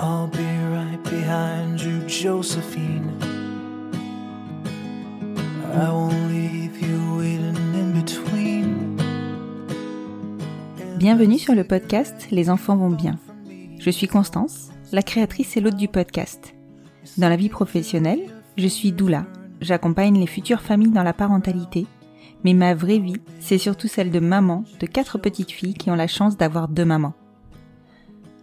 I'll be right behind you, Josephine. I won't leave you waiting in between. Bienvenue sur le podcast Les enfants vont bien. Je suis Constance, la créatrice et l'hôte du podcast. Dans la vie professionnelle, je suis doula. J'accompagne les futures familles dans la parentalité. Mais ma vraie vie, c'est surtout celle de maman de quatre petites filles qui ont la chance d'avoir deux mamans.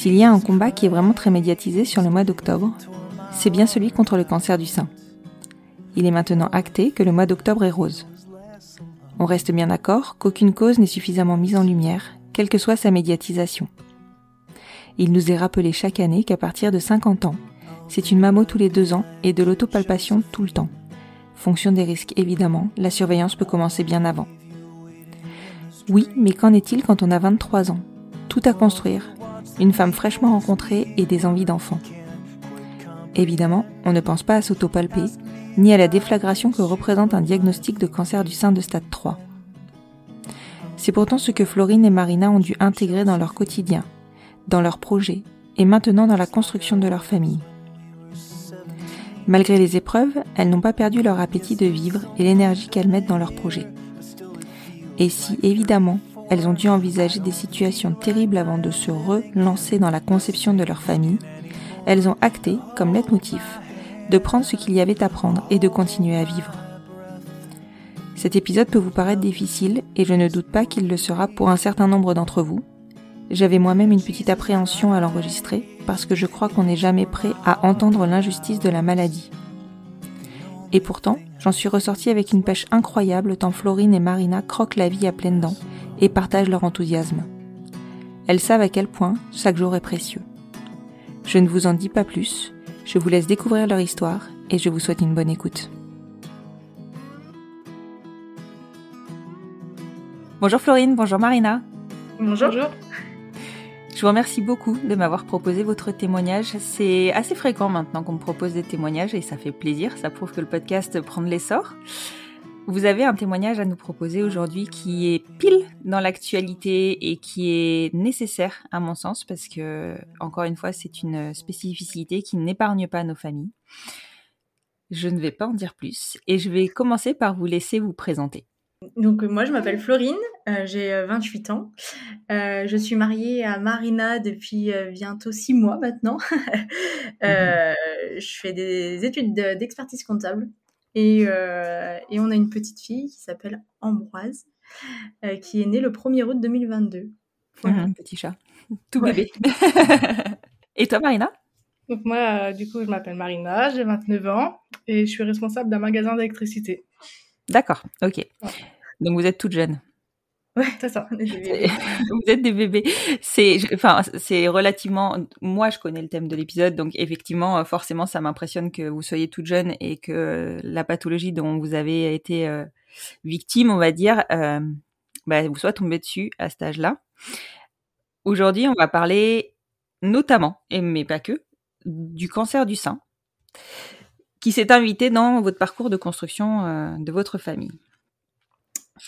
S'il y a un combat qui est vraiment très médiatisé sur le mois d'octobre, c'est bien celui contre le cancer du sein. Il est maintenant acté que le mois d'octobre est rose. On reste bien d'accord qu'aucune cause n'est suffisamment mise en lumière, quelle que soit sa médiatisation. Il nous est rappelé chaque année qu'à partir de 50 ans, c'est une mammo tous les deux ans et de l'autopalpation tout le temps. Fonction des risques évidemment, la surveillance peut commencer bien avant. Oui, mais qu'en est-il quand on a 23 ans? Tout à construire, une femme fraîchement rencontrée et des envies d'enfant. Évidemment, on ne pense pas à s'autopalper, ni à la déflagration que représente un diagnostic de cancer du sein de stade 3. C'est pourtant ce que Florine et Marina ont dû intégrer dans leur quotidien, dans leurs projets et maintenant dans la construction de leur famille. Malgré les épreuves, elles n'ont pas perdu leur appétit de vivre et l'énergie qu'elles mettent dans leurs projets. Et si, évidemment, elles ont dû envisager des situations terribles avant de se relancer dans la conception de leur famille, elles ont acté, comme leitmotiv, de prendre ce qu'il y avait à prendre et de continuer à vivre. Cet épisode peut vous paraître difficile et je ne doute pas qu'il le sera pour un certain nombre d'entre vous. J'avais moi-même une petite appréhension à l'enregistrer parce que je crois qu'on n'est jamais prêt à entendre l'injustice de la maladie. Et pourtant, j'en suis ressortie avec une pêche incroyable tant Florine et Marina croquent la vie à pleines dents et partagent leur enthousiasme. Elles savent à quel point chaque jour est précieux. Je ne vous en dis pas plus, je vous laisse découvrir leur histoire et je vous souhaite une bonne écoute. Bonjour Florine, bonjour Marina. Bonjour. Je vous remercie beaucoup de m'avoir proposé votre témoignage. C'est assez fréquent maintenant qu'on me propose des témoignages et ça fait plaisir. Ça prouve que le podcast prend de l'essor. Vous avez un témoignage à nous proposer aujourd'hui qui est pile dans l'actualité et qui est nécessaire à mon sens parce que, encore une fois, c'est une spécificité qui n'épargne pas nos familles. Je ne vais pas en dire plus et je vais commencer par vous laisser vous présenter. Donc moi je m'appelle Florine, euh, j'ai 28 ans. Euh, je suis mariée à Marina depuis euh, bientôt 6 mois maintenant. euh, Je fais des études d'expertise comptable et, euh, et, on a une petite fille qui s'appelle Ambroise, euh, qui est née le 1er août 2022. Voilà. Mmh, petit chat, tout ouais. bébé. et toi, Marina? Donc moi, euh, du coup, je m'appelle Marina, j'ai 29 ans et je suis responsable d'un magasin d'électricité. D'accord, ok. Ouais. Donc vous êtes toute jeune. Ouais, c'est ça. vous êtes des bébés. C'est, enfin, c'est relativement. Moi, je connais le thème de l'épisode, donc effectivement, forcément, ça m'impressionne que vous soyez toute jeune et que la pathologie dont vous avez été euh, victime, on va dire, euh, bah, vous soit tombée dessus à cet âge-là. Aujourd'hui, on va parler notamment, et mais pas que, du cancer du sein. qui s'est invité dans votre parcours de construction euh, de votre famille.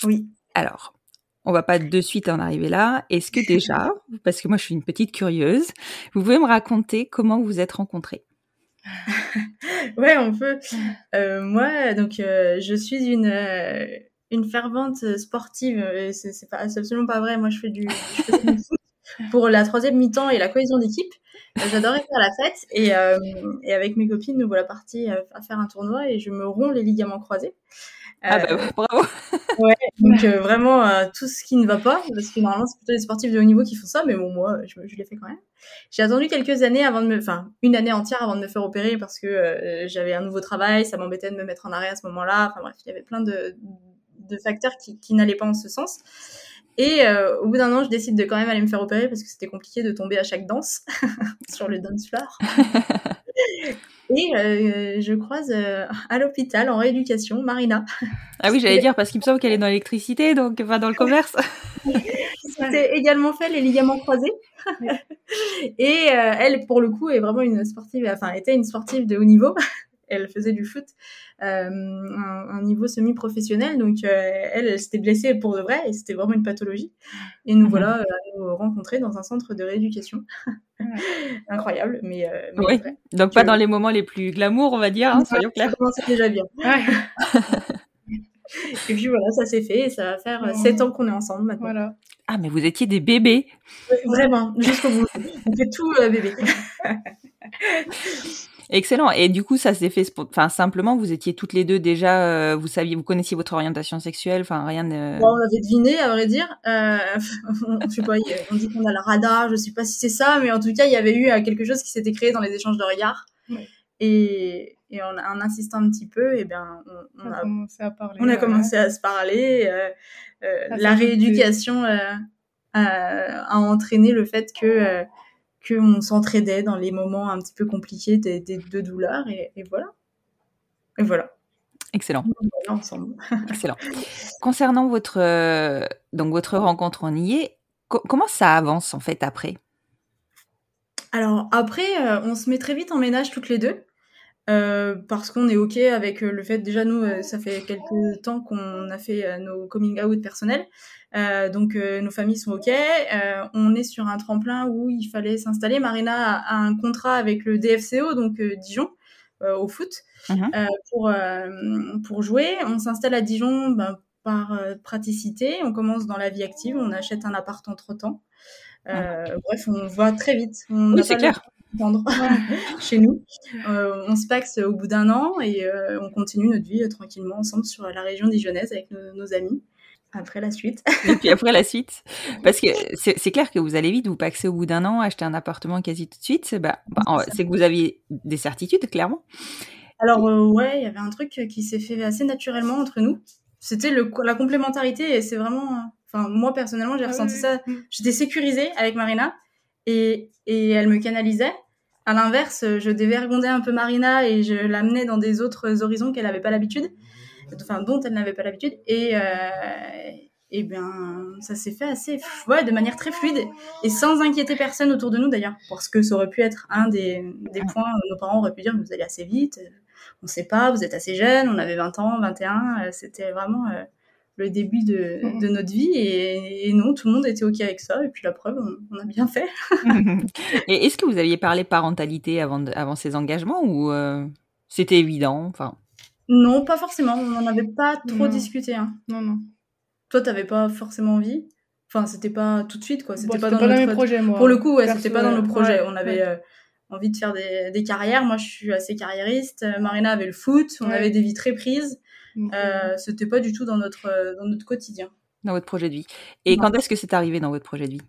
Oui. Alors, on va pas de suite en arriver là. Est-ce que déjà, parce que moi je suis une petite curieuse, vous pouvez me raconter comment vous vous êtes rencontrés? Ouais, on peut. Euh, moi, donc, euh, je suis une euh, une fervente sportive. C'est absolument pas vrai. Moi, je fais du, je fais du foot pour la troisième mi-temps et la cohésion d'équipe. J'adorais faire la fête et, et avec mes copines, nous voilà partis à faire un tournoi et je me romps les ligaments croisés. Ah Euh, bah bravo. Ouais, donc euh, vraiment euh, tout ce qui ne va pas, parce que normalement c'est plutôt les sportifs de haut niveau qui font ça, mais bon moi je, je l'ai fait quand même. J'ai attendu quelques années avant de me, enfin une année entière avant de me faire opérer parce que euh, j'avais un nouveau travail, ça m'embêtait de me mettre en arrêt à ce moment-là. Enfin bref, il y avait plein de, de facteurs qui, qui n'allaient pas en ce sens. Et euh, au bout d'un an, je décide de quand même aller me faire opérer parce que c'était compliqué de tomber à chaque danse sur le dance floor. Et euh, je croise euh, à l'hôpital en rééducation Marina, Ah oui, j'allais dire parce qu'il me semble qu'elle est dans l'électricité, donc enfin dans le commerce. s'était également fait les ligaments croisés. et euh, elle, pour le coup, est vraiment une sportive, enfin, était une sportive de haut niveau. Elle faisait du foot, euh, un, un niveau semi-professionnel. Donc, euh, elle, elle s'était blessée pour de vrai et c'était vraiment une pathologie. Et nous Mhm. voilà euh, à nous rencontrer dans un centre de rééducation. Incroyable, mais, euh, mais Oui. vrai. Donc pas dans les moments les plus glamour, on va dire, hein, soyons Ça clairs. commençait déjà bien. Ouais, Et puis voilà, ça s'est fait et ça va faire. 7 ans qu'on est ensemble maintenant. voilà. Ah mais vous étiez des bébés. Vraiment, jusqu'au bout. On fait tout euh, bébé. Excellent. Et du coup, ça s'est fait, enfin simplement, vous étiez toutes les deux déjà, euh, vous saviez, vous connaissiez votre orientation sexuelle, enfin rien de. Bon, on avait deviné, à vrai dire. Euh, je sais pas, on dit qu'on a le radar, je sais pas si c'est ça, mais en tout cas, il y avait eu euh, quelque chose qui s'était créé dans les échanges de regards. Ouais. Et, et en, en insistant un petit peu, et ben, on, on On a a, commencé à parler. on a ouais. commencé à se parler. euh, euh, la rééducation euh, a, a entraîné le fait que euh, qu'on s'entraidait dans les moments un petit peu compliqués des, des deux douleurs, et, et voilà. Et voilà, Excellent, ensemble. excellent. Concernant votre euh, donc votre rencontre en y est, co- comment ça avance en fait après? Alors après, euh, on se met très vite en ménage toutes les deux. Euh, parce qu'on est OK avec euh, le fait, déjà nous, euh, ça fait quelques temps qu'on a fait euh, nos coming out personnels. Donc nos familles sont OK. On est sur un tremplin où il fallait s'installer. Marina a, a un contrat avec le DFCO, donc Dijon, au foot, Mhm. pour, pour jouer. On s'installe à Dijon ben, par praticité. On commence dans la vie active. On achète un appart entre-temps. Euh, Bref, on va très vite. On Oui, c'est clair. Attendre chez nous. Euh, on se paxe au bout d'un an et euh, on continue notre vie euh, tranquillement ensemble sur la région dijonnaise avec nos, nos amis. Après la suite. Et puis après la suite, parce que c'est clair que vous allez vite, vous paxez au bout d'un an, acheter un appartement quasi tout de suite, c'est bah, bah, c'est que vous aviez des certitudes clairement. Alors euh, ouais, il y avait un truc qui s'est fait assez naturellement entre nous. C'était la complémentarité et c'est vraiment. Enfin moi personnellement j'ai Ah ressenti oui, ça. oui. J'étais sécurisée avec Marina et et elle me canalisait. À l'inverse, je dévergondais un peu Marina et je l'amenais dans des autres horizons qu'elle n'avait pas l'habitude, enfin dont elle n'avait pas l'habitude. Et euh, et bien ça s'est fait assez, ouais, de manière très fluide et sans inquiéter personne autour de nous d'ailleurs, parce que ça aurait pu être un des, des points où nos parents auraient pu dire vous allez assez vite, on sait pas, vous êtes assez jeune, on avait 20 ans, 21, euh, c'était vraiment euh, le début de, de notre vie et, et non, tout le monde était ok avec ça et puis la preuve, on, on a bien fait. Et est-ce que vous aviez parlé parentalité avant, de- avant ces engagements ou euh, c'était évident Enfin, Non, pas forcément, on n'en avait pas trop Non. discuté. Hein. Non, non. Toi, t'avais pas forcément envie? Enfin, c'était pas tout de suite, quoi. C'était Bon, pas dans dans notre... mes projets, moi. Pour le coup, ouais, c'était pas dans nos projets. Ouais, on avait ouais. euh, envie de faire des, des carrières. Moi, je suis assez carriériste. Euh, Marina avait le foot. On Ouais. avait des vies très prises. Euh, c'était pas du tout dans notre, euh, dans notre quotidien. dans votre projet de vie. Et Non. quand est-ce que c'est arrivé dans votre projet de vie?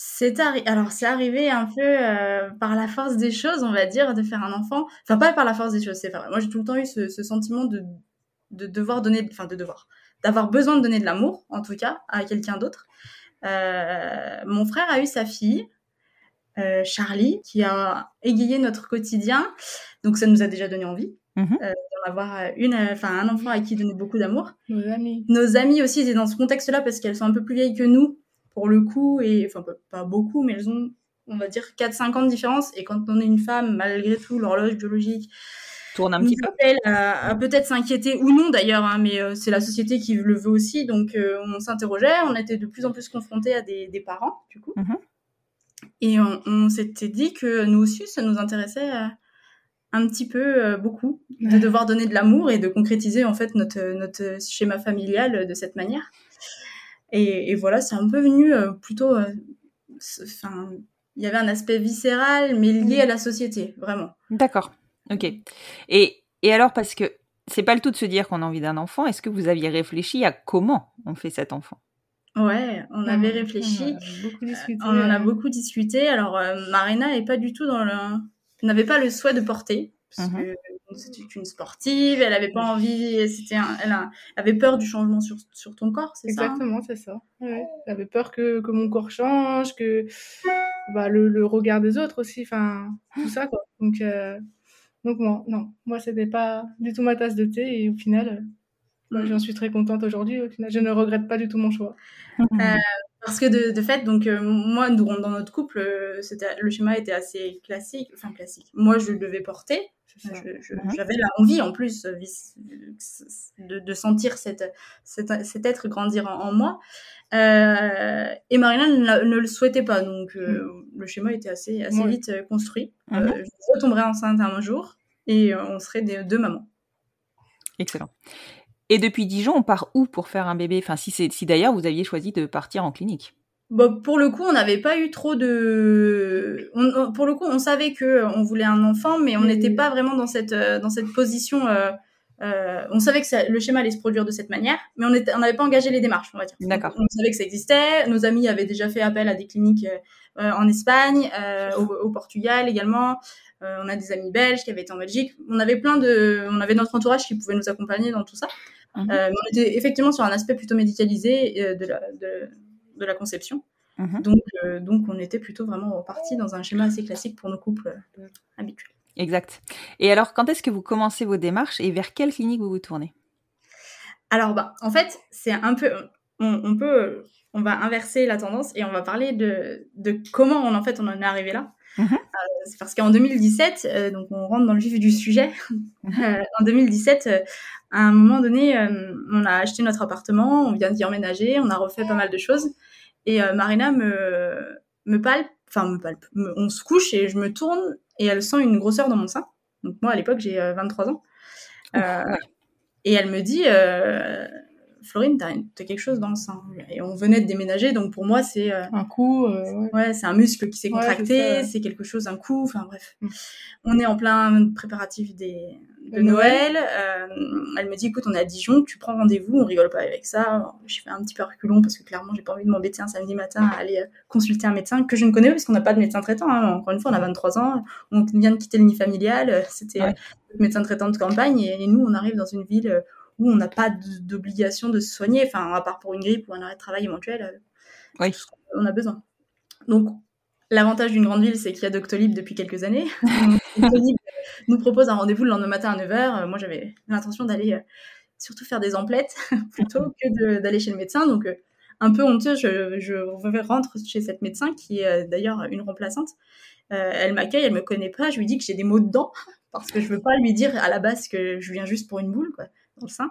C'est arri- alors c'est arrivé un peu euh, par la force des choses, on va dire, de faire un enfant. Enfin pas par la force des choses, c'est. Moi j'ai tout le temps eu ce, ce sentiment de de devoir donner, enfin de devoir, d'avoir besoin de donner de l'amour, en tout cas, à quelqu'un d'autre. Euh, mon frère a eu sa fille, euh, Charlie, qui a égayé notre quotidien. Donc ça nous a déjà donné envie Mhm. Euh, d'en avoir une, euh, enfin un enfant à qui donner beaucoup d'amour. Nos amis. Nos amies aussi étaient dans ce contexte-là parce qu'elles sont un peu plus vieilles que nous, pour le coup, et enfin pas- beaucoup, mais elles ont on va dire 4-5 ans de différence. Et quand on est une femme, malgré tout, l'horloge biologique tourne un petit peu. À, peut-être s'inquiéter ou non d'ailleurs, hein, mais euh, c'est la société qui le veut aussi. Donc euh, on s'interrogeait, on était de plus en plus confrontés à des, parents, du coup. Mhm. Et on, s'était dit que nous aussi, ça nous intéressait euh, un petit peu, beaucoup, de devoir donner de l'amour et de concrétiser en fait notre, notre schéma familial de cette manière. Et, voilà, c'est un peu venu plutôt. Enfin, il y avait un aspect viscéral, mais lié à la société, vraiment. D'accord. Ok. Et, et alors, parce que c'est pas le tout de se dire qu'on a envie d'un enfant, est-ce que vous aviez réfléchi à comment on fait cet enfant? Ouais, on avait réfléchi. On, en a beaucoup discuté. Alors, euh, Marina n'est pas du tout dans le. N'avait pas le souhait de porter. Parce mhm. que c'était une sportive, elle avait pas envie, c'était elle avait peur du changement sur, sur ton corps, c'est ça Exactement, c'est ça. Ouais. Elle avait peur que, que, mon corps change, que bah, le, le, regard des autres aussi, enfin, tout ça, quoi. Donc, euh, donc moi, non, moi c'était pas du tout ma tasse de thé et au final, euh, j'en suis très contente aujourd'hui. Au final, je ne regrette pas du tout mon choix. Euh, parce que de, de fait, donc euh, moi, dans notre couple, c'était le schéma était assez classique, enfin classique. Moi, je devais porter. Mhm. J'avais la envie en plus de, de sentir cette, cette, cet être grandir en, moi. et Marina ne, le souhaitait pas, donc mhm. le schéma était assez, assez vite construit. Mhm. je retomberai enceinte un jour et euh, on serait des, deux mamans. Excellent. Et depuis Dijon, on part où pour faire un bébé? Enfin, si, si d'ailleurs vous aviez choisi de partir en clinique. Bon, pour le coup, on n'avait pas eu trop de. pour le coup, on savait que euh, on voulait un enfant, mais on n'était pas vraiment dans cette euh, dans cette position. on savait que le schéma allait se produire de cette manière, mais on n'avait pas engagé les démarches, on va dire. D'accord. On savait que ça existait. Nos amis avaient déjà fait appel à des cliniques en Espagne, au, au, Portugal également. Euh, on a des amis belges qui avaient été en Belgique. On avait plein de, on avait notre entourage qui pouvait nous accompagner dans tout ça. Mhm. Euh, on était effectivement sur un aspect plutôt médicalisé euh, de la, de, la conception. Mhm. Donc, donc, on était plutôt vraiment reparti dans un schéma assez classique pour nos couples habituels. Exact. Et alors, quand est-ce que vous commencez vos démarches et vers quelle clinique vous vous tournez? Alors, bah, en fait, c'est un peu, on, peut, on va inverser la tendance et on va parler de, de comment on, en fait, on en est arrivé là. Mhm. Euh, c'est parce qu'en 2017, euh, donc on rentre dans le vif du sujet. Mhm. Euh, en 2017, à un moment donné, on a acheté notre appartement, on vient d'y emménager, on a refait pas mal de choses. Et Marina me, me palpe, enfin me palpe, on se couche et je me tourne et elle sent une grosseur dans mon sein. Donc moi, à l'époque, j'ai 23 ans. et elle me dit, Florine, t'as quelque chose dans le sein. Et on venait de déménager, donc pour moi, c'est. Euh, un coup. Euh, ouais, c'est un muscle qui s'est contracté, c'est quelque chose, un coup, enfin bref. Mm. On est en plein préparatif des, de, Noël. Euh, elle me dit écoute, on est à Dijon, tu prends rendez-vous, on rigole pas avec ça. je fais un petit peu reculon parce que clairement, j'ai pas envie de m'embêter un samedi matin à aller consulter un médecin que je ne connais pas parce qu'on n'a pas de médecin traitant. Hein. Encore une fois, on a 23 ans, on vient de quitter le nid familial, c'était le médecin traitant de campagne et, et, nous, on arrive dans une ville où on n'a pas d'obligation de se soigner, enfin, à part pour une grippe ou un arrêt de travail éventuel. Euh, oui. On a besoin. Donc, l'avantage d'une grande ville, c'est qu'il y a Doctolib depuis quelques années. Doctolib nous propose un rendez-vous le lendemain matin à 9h. Euh, moi, j'avais l'intention d'aller euh, surtout faire des emplettes plutôt que d'aller chez le médecin. Donc, un peu honteux, je, je rentre chez cette médecin qui est d'ailleurs une remplaçante. elle m'accueille, elle me connaît pas, je lui dis que j'ai des maux de dents parce que je veux pas lui dire à la base que je viens juste pour une boule. Quoi dans le sein.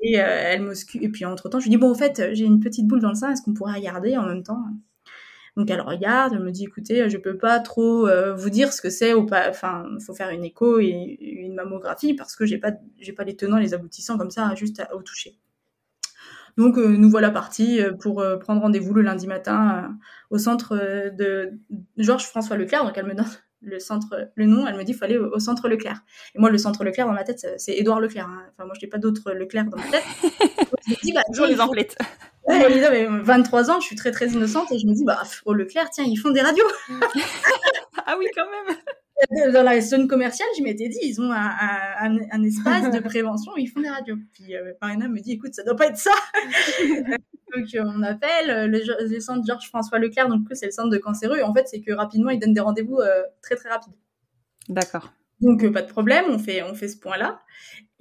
Et euh, elle. Et puis entre temps, je lui dis bon, en fait, j'ai une petite boule dans le sein. Est-ce qu'on pourrait regarder en même temps? Donc elle regarde. Elle me dit écoutez, je peux pas trop euh, vous dire ce que c'est ou pas. Enfin, il faut faire une écho et une mammographie parce que j'ai pas j'ai pas les tenants, les aboutissants comme ça, juste au toucher. Donc euh, nous voilà partis pour prendre rendez-vous le lundi matin au centre de Georges François Leclerc. Donc elle me donne le centre, le nom, elle me dit, faut aller au, centre Leclerc. Et moi, le centre Leclerc dans ma tête, c'est Édouard Leclerc. Hein. Enfin, moi, je n'ai pas d'autres Leclerc dans ma tête. je me dis, bah, Toujours les emplettes. mais 23 ans, je suis très, très innocente et je me dis, bah, au Leclerc, tiens, ils font des radios. ah oui, quand même. Dans la zone commerciale, je m'étais dit, ils ont un, un, espace de prévention ils font des radios. Puis euh, Marina me dit, écoute, ça doit pas être ça. Donc euh, on appelle euh, le, centre Georges François Leclerc, donc c'est le centre de cancéreux. En fait, c'est que rapidement, ils donnent des rendez-vous euh, très très rapides. D'accord. Donc pas de problème, on fait on fait ce point-là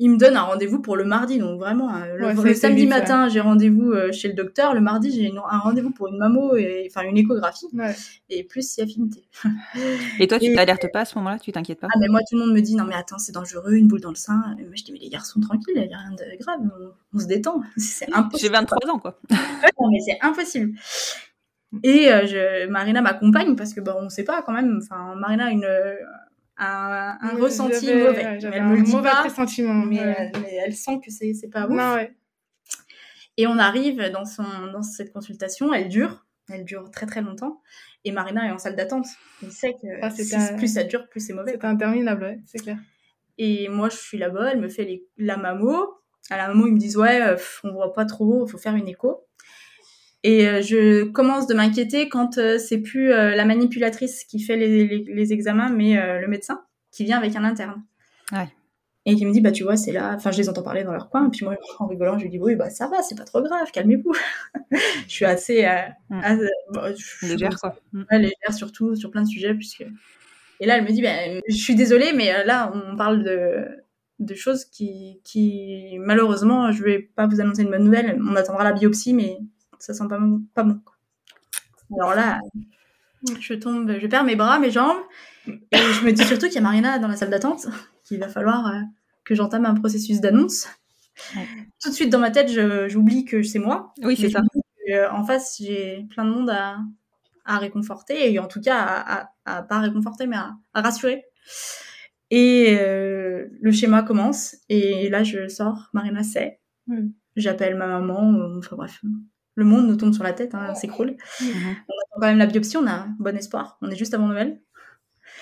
il me donne un rendez-vous pour le mardi. Donc vraiment, euh, le, samedi matin, j'ai rendez-vous euh, chez le docteur. Le mardi, j'ai un rendez-vous pour une mammo, et, enfin une échographie. Et plus si affinité. Et toi, tu t'alertes pas à ce moment-là? Tu t'inquiètes pas? Ah, mais moi, tout le monde me dit non, mais attends, c'est dangereux, une boule dans le sein. Et moi, je dis mais les garçons, tranquille, il n'y a rien de grave, on, se détend. C'est impossible. J'ai 23 ans, quoi. non, mais c'est impossible. Et euh, je, Marina m'accompagne parce que bon, on sait pas quand même. Enfin, Marina a une un, un ressenti mauvais. elle me le dit pas, mais, mais, elle sent que c'est c'est pas ouf. Et on arrive dans son dans cette consultation, elle dure, elle dure très très longtemps. Et Marina est en salle d'attente. Il sait que ah, plus ça dure, plus c'est mauvais. C'est interminable, c'est clair. Et moi, je suis là-bas, elle me fait les, la mammo. À la mammo, ils me disent ouais, euh, on voit pas trop, il faut faire une écho. Et euh, je commence de m'inquiéter quand euh, c'est plus euh, la manipulatrice qui fait les, les, examens, mais le médecin qui vient avec un interne. Ouais. Et qui me dit, bah tu vois, c'est là, enfin je les entends parler dans leur coin, et puis moi en rigolant, je lui dis, oui, bah ça va, c'est pas trop grave, calmez-vous. je suis assez, mm. légère, quoi. Mm. légère surtout, sur plein de sujets, puisque... Et là, elle me dit, bah, je suis désolée, mais là, on parle de, de choses qui, qui, malheureusement, je vais pas vous annoncer une bonne nouvelle, on attendra la biopsie, mais ça sent pas, pas bon. Alors là, je tombe, je perds mes bras, mes jambes, et je me dis surtout qu'il y a Marina dans la salle d'attente, qu'il va falloir euh, que j'entame un processus d'annonce. Tout de suite dans ma tête, j'oublie que c'est moi. Oui, c'est ça. Euh, en face, j'ai plein de monde à, à, réconforter, et en tout cas, à, à, pas réconforter, mais à, rassurer. Et euh, le schéma commence, et là, je sors, Marina sait. J'appelle ma maman, enfin bref, le monde nous tombe sur la tête, hein, c'est cool. Mhm. On attend quand même la biopsie, on a bon espoir. On est juste avant Noël.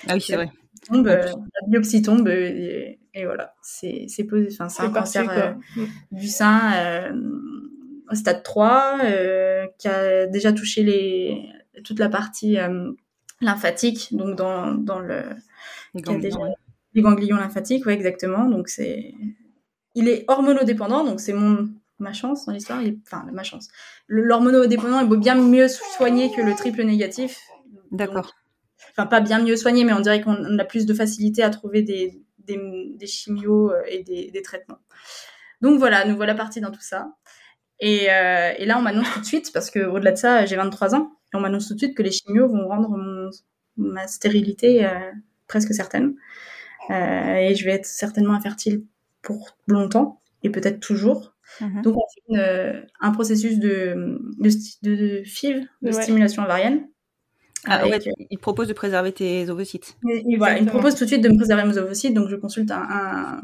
Ah oui, c'est vrai. Euh, la biopsie tombe et, voilà, c'est posé. Enfin, c'est un cancer euh, du sein euh, au stade 3 qui a déjà touché les, toute la partie lymphatique, donc dans, dans le. Les ganglions, les ganglions lymphatiques, oui, exactement. Donc c'est. Il est hormonodépendant, donc c'est mon ma chance dans l'histoire, enfin ma chance. L'hormonodépendant est bien mieux soigné que le triple négatif. D'accord. Enfin, pas bien mieux soigné, mais on dirait qu'on a plus de facilité à trouver des, des, des chimios euh, et des, des, traitements. Donc voilà, nous voilà partis dans tout ça. Et, euh, et là, on m'annonce tout de suite, parce que au-delà de ça, j'ai 23 ans, et on m'annonce tout de suite que les chimios vont rendre mon, ma stérilité euh, presque certaine. Euh, et je vais être certainement infertile pour longtemps, et peut-être toujours. Mhm. Donc, on fait euh, un processus de, de, de, FIV, de stimulation ovarienne. Ah, ouais, euh, il propose de préserver tes ovocytes. voilà, il propose tout de suite de me préserver mes ovocytes, donc je consulte un,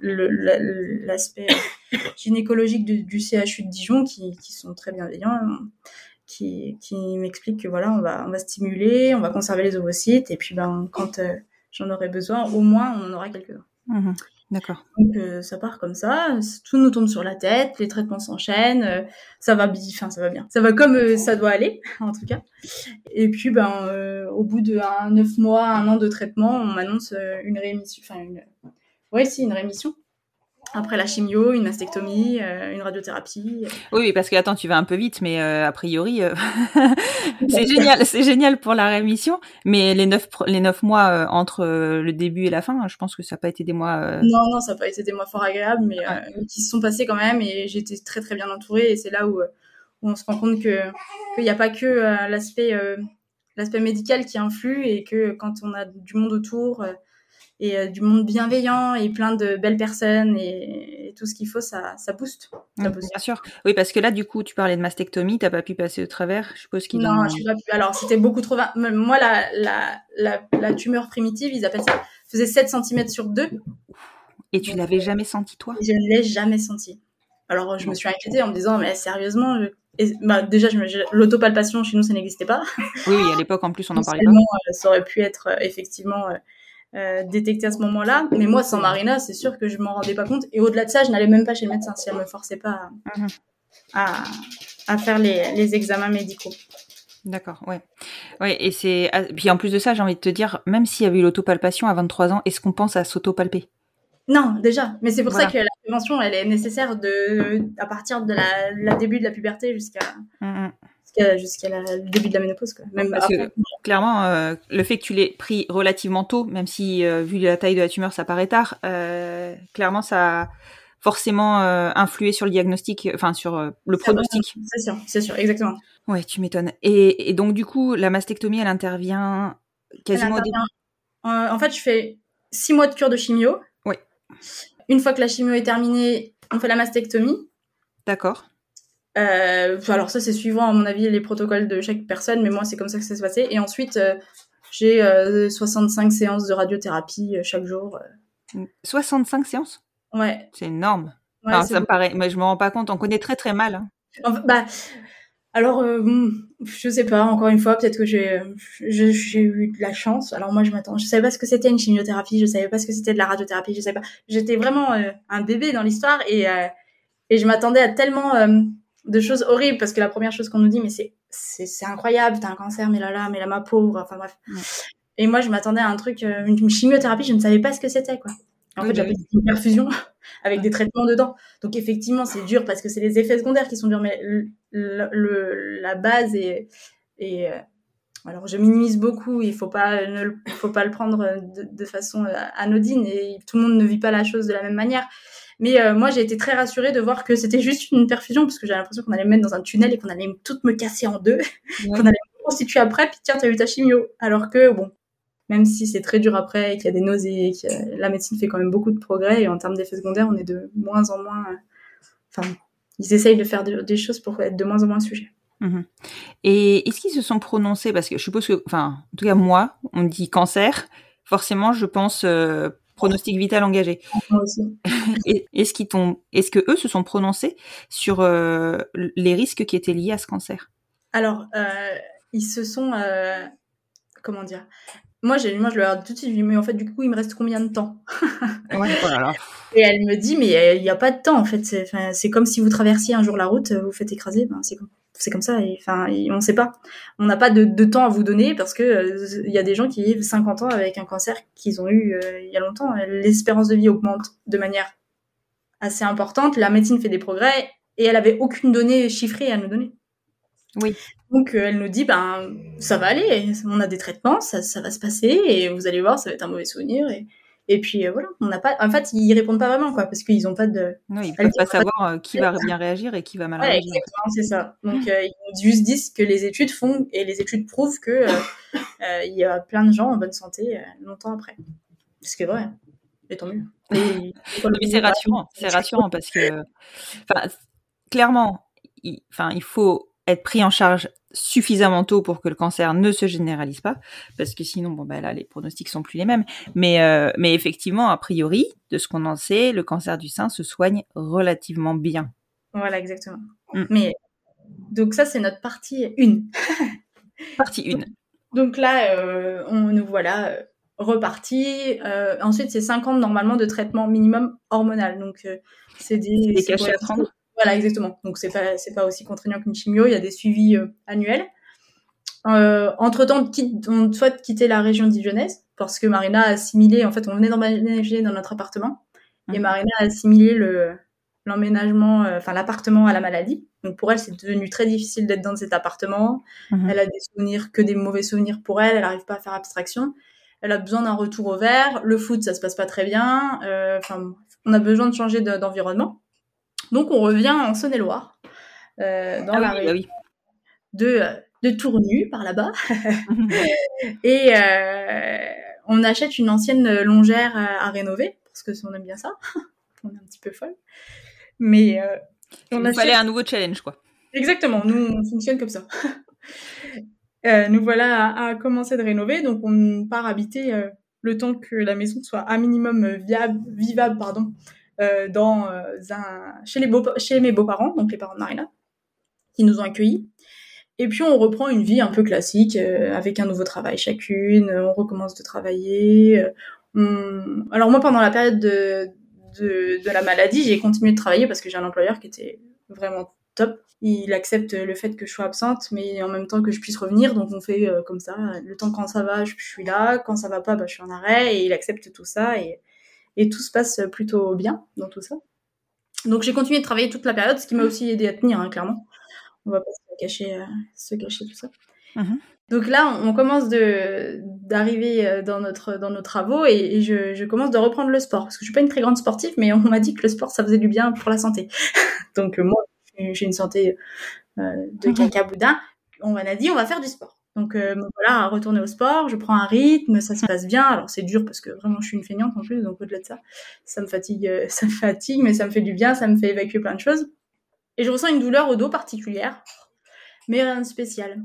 l'aspect euh, gynécologique du, CHU de Dijon qui, qui sont très bienveillants, qui, qui m'expliquent que voilà, on va, on va stimuler, on va conserver les ovocytes, et puis ben, quand j'en aurai besoin, au moins on en aura quelques-uns. Mhm. D'accord. Donc euh, ça part comme ça, tout nous tombe sur la tête, les traitements s'enchaînent, euh, ça va bien, enfin ça va bien, ça va comme euh, ça doit aller en tout cas. Et puis ben au bout de 9 mois, un an de traitement, on m'annonce une rémission, enfin une, une rémission après la chimio, une mastectomie, euh, une radiothérapie. Oui, parce que attends, tu vas un peu vite, mais euh, a priori, euh, c'est génial, c'est génial pour la rémission. Mais les neuf les neuf mois entre le début et la fin, je pense que ça n'a pas été des mois. Non, non, ça n'a pas été des mois fort agréables, mais qui se sont passés quand même. Et été très très bien entourée. Et c'est là où, où, on se rend compte que qu'il n'y a pas que l'aspect l'aspect médical qui influe et que quand on a du monde autour et euh, du monde bienveillant et plein de belles personnes et, tout ce qu'il faut, ça, ça booste. Bien sûr. Oui, parce que là, du coup, tu parlais de mastectomie, t'as pas pu passer au travers, je suppose qu'il Non, je pas pu. Alors, c'était beaucoup trop. Moi, la, la, la, la, tumeur primitive, ils appellent ça, faisait 7 cm sur 2. Et tu l'avais jamais senti, toi? Je ne l'ai jamais senti. Alors, je me suis inquiétée en me disant, mais sérieusement, bah, déjà, l'autopalpation chez nous, ça n'existait pas. Oui, oui, à l'époque, en plus, on en parlait pas. Euh, ça aurait pu être euh, effectivement euh, détecté à ce moment-là. Mais moi, sans Marina, c'est sûr que je m'en rendais pas compte. Et au-delà de ça, je n'allais même pas chez le médecin si elle me forçait pas à, à, faire les, les, examens médicaux. D'accord, ouais. Ouais, et c'est. Ah, puis en plus de ça, j'ai envie de te dire, même s'il y avait eu l'autopalpation à 23 ans, est-ce qu'on pense à s'autopalper? Non, déjà. Mais c'est pour ça que la prévention, elle est nécessaire de, à partir de la, début de la puberté jusqu'à. jusqu'à jusqu'à le début de la ménopause. Quoi. Même Parce après. que clairement, euh, le fait que tu l'aies pris relativement tôt, même si euh, vu la taille de la tumeur, ça paraît tard, euh, clairement, ça a forcément influé sur le diagnostic, enfin sur le pronostic. C'est sûr, c'est sûr, exactement. Ouais, tu m'étonnes. Et, et donc du coup, la mastectomie, elle intervient quasiment au Elle début. intervient- Euh, en fait, je fais six mois de cure de chimio. Oui. Une fois que la chimio est terminée, on fait la mastectomie. D'accord. Euh, alors ça, c'est suivant, à mon avis, les protocoles de chaque personne, mais moi, c'est comme ça que ça s'est passé. Et ensuite, euh, j'ai euh, 65 séances de radiothérapie euh, chaque jour. 65 séances, Ouais. c'est énorme. ouais Alors, ça me paraît, mais je me rends pas compte. On connaît très très mal. hein. Enfin, bah, alors, euh, bon, je sais pas, encore une fois, peut-être que j'ai eu de la chance. Alors moi, je m'attends, je savais pas ce que c'était une chimiothérapie, je savais pas ce que c'était de la radiothérapie, je savais pas. J'étais vraiment euh, un bébé dans l'histoire et, euh, et je m'attendais à tellement euh, de choses horribles parce que la première chose qu'on nous dit, mais c'est c'est incroyable, t'as un cancer, mais là là, mais là ma pauvre, enfin bref. Ouais. Et moi, je m'attendais à un truc, euh, une chimiothérapie, je ne savais pas ce que c'était quoi. En Oui, fait, bah j'avais une perfusion avec des traitements dedans. Donc effectivement, c'est dur parce que c'est les effets secondaires qui sont durs, mais le, la base est, est, euh, alors je minimise beaucoup. Il faut pas ne faut pas le prendre de, de façon euh, anodine et tout le monde ne vit pas la chose de la même manière. Mais euh, moi, j'ai été très rassurée de voir que c'était juste une perfusion parce que j'avais l'impression qu'on allait me mettre dans un tunnel et qu'on allait toutes me casser en deux, qu'on allait me constituer après. Puis tiens, t'as eu ta chimio. Alors que bon, même si c'est très dur après, et qu'il y a des nausées, que la médecine fait quand même beaucoup de progrès et en termes d'effets secondaires, on est de moins en moins. euh, Enfin, ils essayent de faire de- des choses pour être de moins en moins sujet. Mhm. Et est-ce qu'ils se sont prononcés? Parce que je suppose que, enfin, en tout cas moi, on dit cancer, forcément, je pense euh, pronostic vital engagé. Moi aussi. Et- Est-ce qu'ils t'ont, est-ce que eux se sont prononcés sur euh, les risques qui étaient liés à ce cancer? Alors, euh, ils se sont. euh, comment dire? Moi, j'ai, moi, je leur ai dit tout de suite, mais en fait, du coup, il me reste combien de temps? Ouais. Oh. Et elle me dit, mais il n'y a pas de temps, en fait. C'est, comme si vous traversiez un jour la route, vous vous faites écraser, ben, c'est comme, c'est comme ça. Enfin, on ne sait pas. On n'a pas de, de temps à vous donner parce que euh, il y a des gens qui vivent 50 ans avec un cancer qu'ils ont eu euh, il y a longtemps. L'espérance de vie augmente de manière assez importante. La médecine fait des progrès et elle avait aucune donnée chiffrée à nous donner. Oui. Donc euh, elle nous dit, ben ça va aller, on a des traitements, ça, ça va se passer et vous allez voir, ça va être un mauvais souvenir. Et, et puis euh, voilà, on n'a pas. En fait, ils répondent pas vraiment quoi, parce qu'ils ont pas de. Non, ils Elle peuvent pas savoir euh, qui va bien réagir et qui va mal Ouais, réagir. exactement, c'est ça. Donc euh, ils juste disent que les études font et les études prouvent que euh, il y a plein de gens en bonne santé longtemps après. Ce qui est vrai. Et tant mieux. Et c'est rassurant, c'est rassurant parce que, clairement, il, il faut être pris en charge suffisamment tôt pour que le cancer ne se généralise pas, parce que sinon, bon, ben là, les pronostics sont plus les mêmes. Mais, euh, mais effectivement, a priori, de ce qu'on en sait, le cancer du sein se soigne relativement bien. Voilà, exactement. Mm. Mais donc ça, c'est notre partie 1. Partie 1. Donc là, euh, on nous voilà euh, repartis. Euh, ensuite, c'est 5 ans normalement de traitement minimum hormonal. Donc, c'est des, Des c'est cachets à prendre Voilà, exactement. Donc, c'est pas, c'est pas aussi contraignant qu'une chimio. Il y a des suivis euh, annuels. Euh, entre-temps, on, quitte- on souhaite quitter la région dijonnaise parce que Marina a assimilé, en fait, on venait d'emménager dans notre appartement et Mhm. Marina a assimilé le, l'emménagement, euh, enfin, l'appartement à la maladie. Donc, pour elle, c'est devenu très difficile d'être dans cet appartement. Mhm. Elle a des souvenirs, que des mauvais souvenirs pour elle. Elle n'arrive pas à faire abstraction. Elle a besoin d'un retour au vert. Le foot, ça se passe pas très bien. Euh, Enfin, on a besoin de changer de- d'environnement. Donc, on revient en Saône-et-Loire, euh, dans Ah la oui, bah oui. de, euh, de Tournu, par là-bas. Et euh, on achète une ancienne longère à, à rénover, parce que on aime bien ça. on est un petit peu folle. Mais euh, Il on achète... fallait un nouveau challenge, quoi. Exactement, nous on fonctionne comme ça. Nous voilà à, à commencer de rénover, donc on part habiter le temps que la maison soit à minimum viable, vivable, pardon, dans euh, un chez les beaux, chez mes beaux-parents, donc les parents de Marina, qui nous ont accueillis. Et puis on reprend une vie un peu classique euh, avec un nouveau travail chacune. euh, On recommence de travailler. euh, on- Alors moi pendant la période de de, de la maladie, j'ai continué de travailler parce que j'ai un employeur qui était vraiment top. Il accepte le fait que je sois absente, mais en même temps que je puisse revenir. Donc on fait euh, comme ça. Le temps quand ça va, je, je suis là. Quand ça va pas, bah, je suis en arrêt. Et il accepte tout ça. Et, et tout se passe plutôt bien dans tout ça. Donc j'ai continué de travailler toute la période, ce qui m'a aussi aidé à tenir, hein, clairement. On va pas se cacher, euh, se cacher tout ça. Mhm. Donc là, on, commence de d'arriver euh, dans notre dans nos travaux et, et je, je commence de reprendre le sport parce que je suis pas une très grande sportive, mais on m'a dit que le sport ça faisait du bien pour la santé. Donc euh, moi, j'ai- une santé euh, de Mhm. caca boudin. On m'a dit on va faire du sport. Donc euh, me voilà, retourner au sport, je prends un rythme, ça se passe bien. Alors c'est dur parce que vraiment je suis une feignante en plus, donc au-delà de ça, ça me fatigue, euh, ça me fatigue, mais ça me fait du bien, ça me fait évacuer plein de choses. Et je ressens une douleur au dos particulière, mais rien de spécial.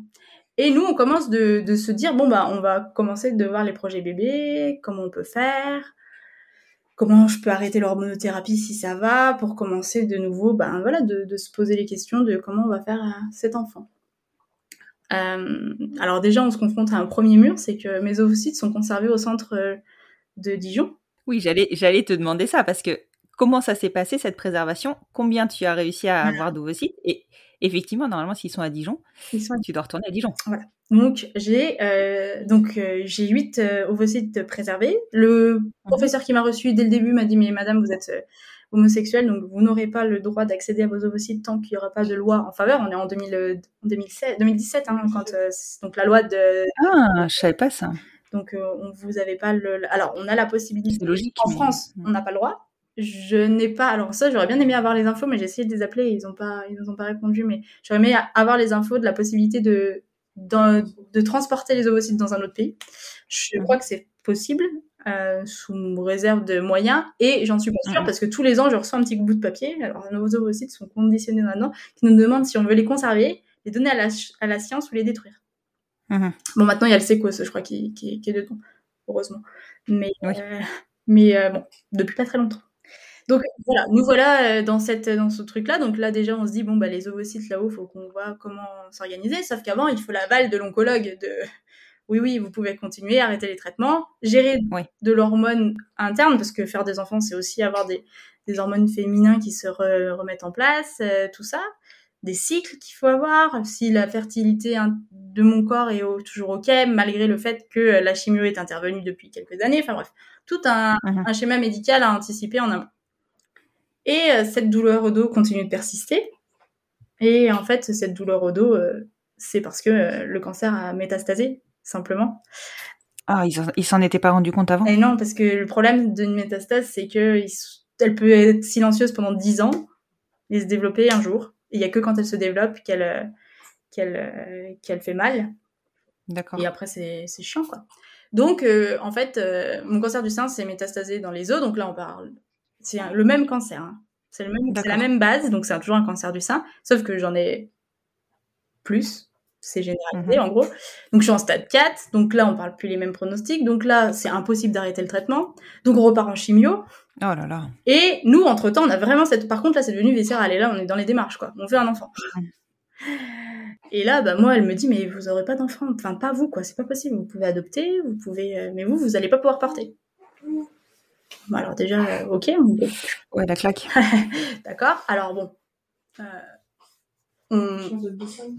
Et nous, on commence de, de se dire, bon, bah, on va commencer de voir les projets bébés, comment on peut faire, comment je peux arrêter l'hormonothérapie si ça va, pour commencer de nouveau, ben voilà, de, de se poser les questions de comment on va faire euh, cet enfant. Euh, alors déjà, on se confronte à un premier mur, c'est que mes ovocytes sont conservés au centre euh, de Dijon. Oui, j'allais, j'allais te demander ça parce que comment ça s'est passé cette préservation? Combien tu as réussi à Voilà. avoir d'ovocytes? Et effectivement, normalement, s'ils sont à Dijon, Ils sont tu dois retourner à Dijon. Donc j'ai euh, donc euh, j'ai huit ovocytes préservés. Le professeur qui m'a reçu dès le début m'a dit mais madame vous êtes homosexuelle donc vous n'aurez pas le droit d'accéder à vos ovocytes tant qu'il n'y aura pas de loi en faveur. On est en 2000, euh, 2007, 2017 hein, quand euh, donc la loi de Ah, je savais pas ça. donc euh, on vous avez pas le alors on a la possibilité C'est logique. en mais- France, on n'a pas le droit. Je n'ai pas. Alors ça, j'aurais bien aimé avoir les infos, mais j'ai essayé de les appeler. Et ils n'ont pas, ils nous ont pas répondu. Mais j'aurais aimé avoir les infos de la possibilité de de transporter les ovocytes dans un autre pays. Je crois que c'est possible euh, sous réserve de moyens. Et j'en suis pas sûre parce que tous les ans, je reçois un petit bout de papier. Alors nos ovocytes sont conditionnés maintenant, qui nous demandent si on veut les conserver, les donner à la, à la science ou les détruire. Mhm. Bon, maintenant, il y a le séquos, je crois, qui, qui, qui est dedans, heureusement. Mais, Oui. euh, mais euh, bon, depuis pas très longtemps. Donc voilà, nous voilà dans, cette, dans ce truc-là. Donc là, déjà, on se dit, bon, bah, les ovocytes là-haut, faut qu'on voit comment s'organiser. Sauf qu'avant, il faut l'aval de l'oncologue de oui, oui, vous pouvez continuer, arrêter les traitements, gérer Oui. de l'hormone interne, parce que faire des enfants, c'est aussi avoir des, des hormones féminins qui se re- remettent en place, euh, tout ça des cycles qu'il faut avoir, si la fertilité de mon corps est au- toujours ok, malgré le fait que euh, la chimio est intervenue depuis quelques années, enfin bref, tout un, Mhm. un schéma médical à anticiper en amont. Et euh, cette douleur au dos continue de persister. Et en fait, cette douleur au dos, euh, c'est parce que le cancer a métastasé, simplement. Ah, ils s'en- étaient pas rendu compte avant Et non, parce que le problème d'une métastase, c'est que il s- elle peut être silencieuse pendant 10 ans et se développer un jour. Il y a que quand elle se développe qu'elle qu'elle qu'elle fait mal. D'accord. Et après, c'est chiant, quoi. Donc, euh, en fait, euh, mon cancer du sein, c'est métastasé dans les os. Donc là, on parle... C'est le même cancer. hein. C'est la même base. Donc, c'est toujours un cancer du sein. Sauf que j'en ai plus. C'est généralisé, Mhm. en gros. Donc, je suis en stade 4. Donc là, on parle plus les mêmes pronostics. Donc là, c'est impossible d'arrêter le traitement. Donc, on repart en chimio. Oh là là. Et nous, entre-temps, on a vraiment cette... Par contre, là, c'est devenu viscéral. Et là, on est dans les démarches, quoi. On fait un enfant. Et là, bah, moi, elle me dit, mais vous aurez pas d'enfant. Enfin, pas vous, quoi. C'est pas possible. Vous pouvez adopter, vous pouvez... euh, Mais vous, vous allez pas pouvoir porter. Bon, alors déjà, euh, ok, on- Ouais, la claque. d'accord. Alors bon... euh, On,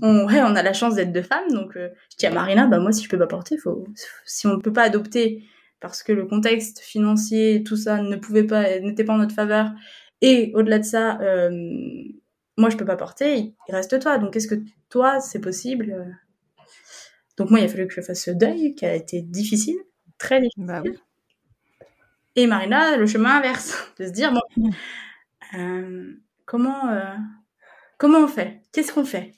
on, ouais, on a la chance d'être deux femmes, donc euh, je dis à Marina, bah moi si je peux pas porter, faut, si on ne peut pas adopter parce que le contexte financier, tout ça ne pouvait pas, n'était pas en notre faveur, et au-delà de ça, euh, moi je peux pas porter, il reste toi, donc est-ce que toi c'est possible euh? Donc moi il a fallu que je fasse ce deuil qui a été difficile, très difficile. Bah oui. Et Marina, le chemin inverse, de se dire, bon, euh, comment, euh, comment on fait? Qu'est-ce qu'on fait?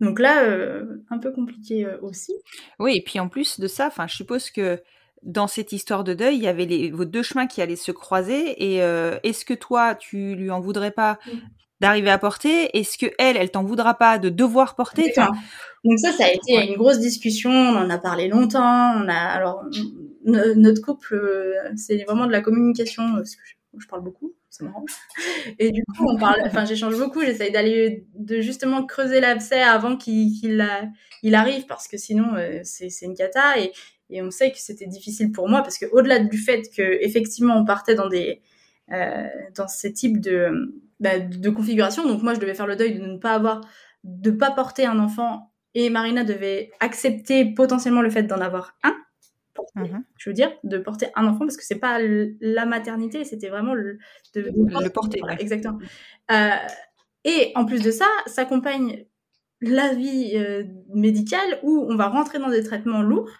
Donc là, euh, un peu compliqué euh, aussi. Oui, et puis en plus de ça, je suppose que dans cette histoire de deuil, il y avait les, vos deux chemins qui allaient se croiser. Et euh, est-ce que toi, tu lui en voudrais pas d'arriver à porter? Est-ce que elle, elle t'en voudra pas de devoir porter? Donc ça, ça a été Ouais. une grosse discussion. On en a parlé longtemps. On a alors no- notre couple, c'est vraiment de la communication parce que je, je parle beaucoup, Et du coup, on parle. Enfin, j'échange beaucoup. J'essaye d'aller de justement creuser l'abcès avant qu'il arrive parce que sinon euh, c'est une cata et on sait que c'était difficile pour moi parce que au-delà du fait que effectivement on partait dans des euh, dans ce type de bah, de configuration. Donc moi, je devais faire le deuil de ne pas avoir, de pas porter un enfant, et Marina devait accepter potentiellement le fait d'en avoir un. Mhm. Je veux dire, de porter un enfant parce que c'est pas la maternité, c'était vraiment le, de, de Le porter, Voilà, ouais. exactement. Euh, Et en plus de ça, s'accompagne la vie euh, médicale où on va rentrer dans des traitements lourds.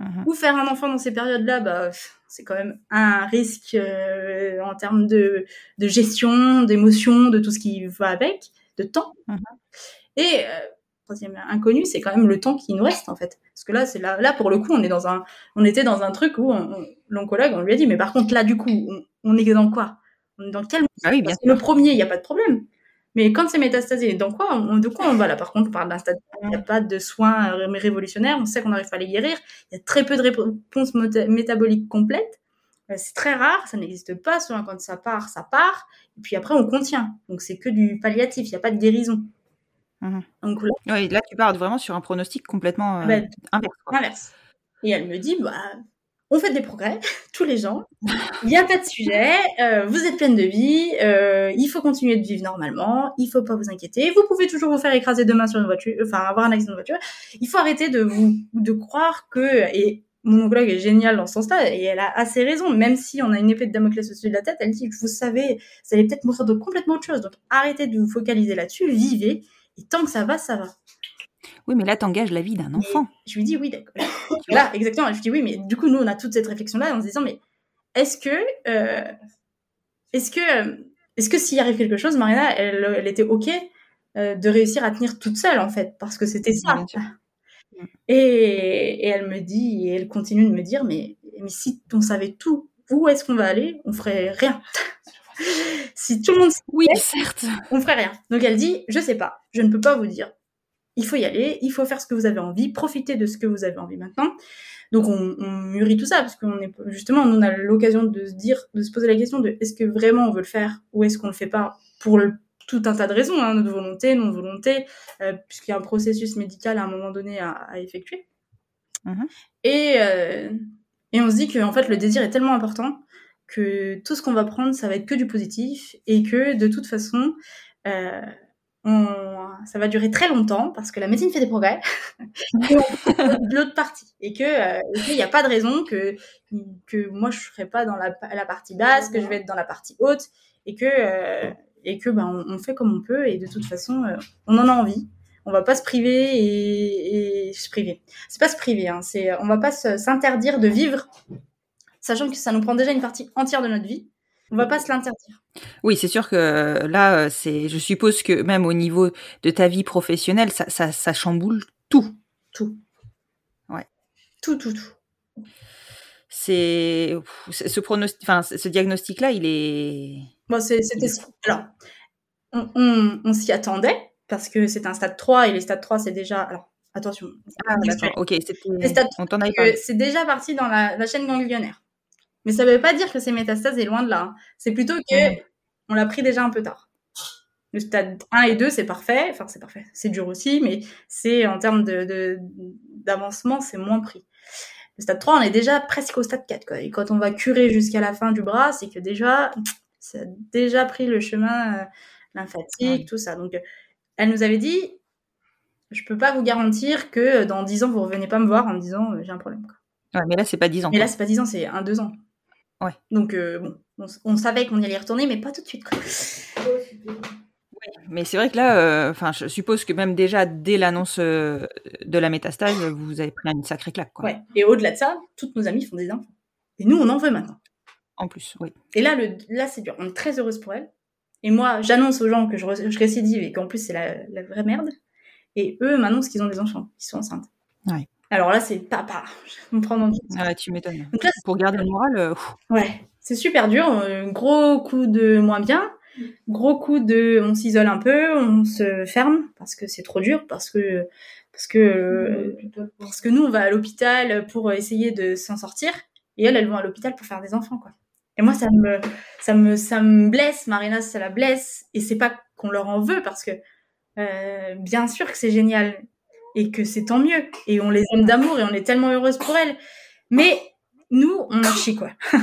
Mhm. Ou faire un enfant dans ces périodes-là, bah, c'est quand même un risque euh, en termes de, de gestion, d'émotion, de tout ce qui va avec, de temps. Mhm. Et euh, troisième inconnu, c'est quand même le temps qui nous reste en fait. Parce que là, c'est là, là pour le coup, on est dans un, on était dans un truc où on- on- l'oncologue, on lui a dit, mais par contre là, du coup, on, on est dans quoi? On est dans quel Ah oui, bien Parce que le premier, il n'y a pas de problème. Mais quand c'est métastasé, dans quoi? On, de quoi on va là? Par contre, on parle d'un stade, il n'y a pas de soins révolutionnaires, on sait qu'on n'arrive pas à les guérir, il y a très peu de réponses métaboliques complètes, Euh, c'est très rare, ça n'existe pas, souvent quand ça part, ça part, et puis après on contient. Donc c'est que du palliatif, il n'y a pas de guérison. Donc là, Ouais, là, tu pars vraiment sur un pronostic complètement euh, bah, inverse. quoi. inverse. Et elle me dit, bah, on fait des progrès, tous les gens. Il n'y a pas de sujet. euh, vous êtes pleine de vie. euh, il faut continuer de vivre normalement. Il faut pas vous inquiéter. Vous pouvez toujours vous faire écraser demain sur une voiture, enfin avoir un accident de voiture. Il faut arrêter de vous de croire que et mon oncologue est génial dans ce sens-là et elle a assez raison. Même si on a une épée de Damoclès au-dessus de la tête, elle dit vous savez, vous allez peut-être mourir de complètement autre chose. Donc arrêtez de vous focaliser là-dessus. Vivez. Et tant que ça va, ça va. Oui, mais là, t'engages la vie d'un enfant. Je lui dis oui, d'accord. Là, exactement. Je lui dis oui, mais du coup, nous, on a toute cette réflexion-là en se disant, mais est-ce que, euh, est-ce que, euh, est-ce que s'il arrive quelque chose, Marina, elle, elle était ok euh, de réussir à tenir toute seule en fait, parce que c'était ça. Et, et elle me dit, et elle continue de me dire, mais, mais si on savait tout, où est-ce qu'on va aller On ferait rien. Si tout le monde Oui, certes. on ferait rien. Donc elle dit, je sais pas, je ne peux pas vous dire. Il faut y aller, il faut faire ce que vous avez envie, profiter de ce que vous avez envie maintenant. Donc on, on mûrit tout ça parce qu'on est justement on a l'occasion de se dire, de se poser la question de est-ce que vraiment on veut le faire ou est-ce qu'on le fait pas pour le- tout un tas de raisons, hein, notre volonté, non volonté, euh, puisqu'il y a un processus médical à un moment donné à, à effectuer. Mhm. Et euh, et on se dit que en fait le désir est tellement important que tout ce qu'on va prendre ça va être que du positif et que de toute façon euh, ça va durer très longtemps parce que la médecine fait des progrès de l'autre partie et que euh, n'y a pas de raison que que moi je serai pas dans la, partie basse que je vais être dans la partie haute et que euh, et que ben on, fait comme on peut et de toute façon euh, on en a envie. On va pas se priver et, se priver. C'est pas se priver hein, c'est on va pas s'interdire de vivre sachant que ça nous prend déjà une partie entière de notre vie on va pas se l'interdire Oui, c'est sûr que là, euh, c'est. Je suppose que même au niveau de ta vie professionnelle, ça, ça, ça chamboule tout. tout Ouais. tout tout tout C'est ce pronostic, enfin, ce diagnostic-là, il est. Bon, c'était alors on, on, on s'y attendait parce que c'est un stade 3 et les stades 3 c'est déjà alors attention Ah, d'accord. Ok. Les stades On t'en avait que parlé. c'est déjà parti dans la, la chaîne ganglionnaire. Mais ça veut pas dire que c'est métastase et loin de là. hein. C'est plutôt que on l'a pris déjà un peu tard. Le stade 1 et 2, c'est parfait. Enfin, c'est parfait. C'est dur aussi, mais c'est en termes de, de- d'avancement, c'est moins pris. Le stade 3, on est déjà presque au stade 4. Quoi. Et quand on va curer jusqu'à la fin du bras, c'est que déjà, ça a déjà pris le chemin euh, lymphatique, Ouais. tout ça. Donc, elle nous avait dit, je peux pas vous garantir que euh, dans 10 ans, vous revenez pas me voir en me disant, euh, j'ai un problème. quoi. Ouais, mais là, c'est pas 10 ans. Mais là, quoi. c'est pas 10 ans, c'est 1-2 ans. Ouais. Donc, euh, bon, on, savait qu'on allait y retourner, mais pas tout de suite. Quoi. Mais c'est vrai que là, euh, je suppose que même déjà dès l'annonce euh, de la métastase, vous avez pris une sacrée claque, quoi. Ouais. Et au-delà de ça, toutes nos amies font des enfants. Et nous, on en veut maintenant. En plus, oui. Et là, le, là c'est dur. On est très heureuse pour elle. Et moi, j'annonce aux gens que je, je récidive et qu'en plus, c'est la, la vraie merde. Et eux m'annoncent qu'ils ont des enfants, qu'ils sont enceintes. Ouais. Alors là, c'est papa. On prend dans le Ah, tu m'étonnes. Donc là, Pour garder le moral, euh, Ouais, c'est super dur. euh, gros coup de moins bien. Gros coup de on s'isole un peu, on se ferme parce que c'est trop dur, parce que parce que euh, parce que nous on va à l'hôpital pour essayer de s'en sortir et elles elles vont à l'hôpital pour faire des enfants quoi. Et moi ça me ça me ça me blesse, Marina ça la blesse et c'est pas qu'on leur en veut parce que euh, bien sûr que c'est génial et que c'est tant mieux et on les aime d'amour et on est tellement heureuse pour elles. Mais nous on en chie quoi.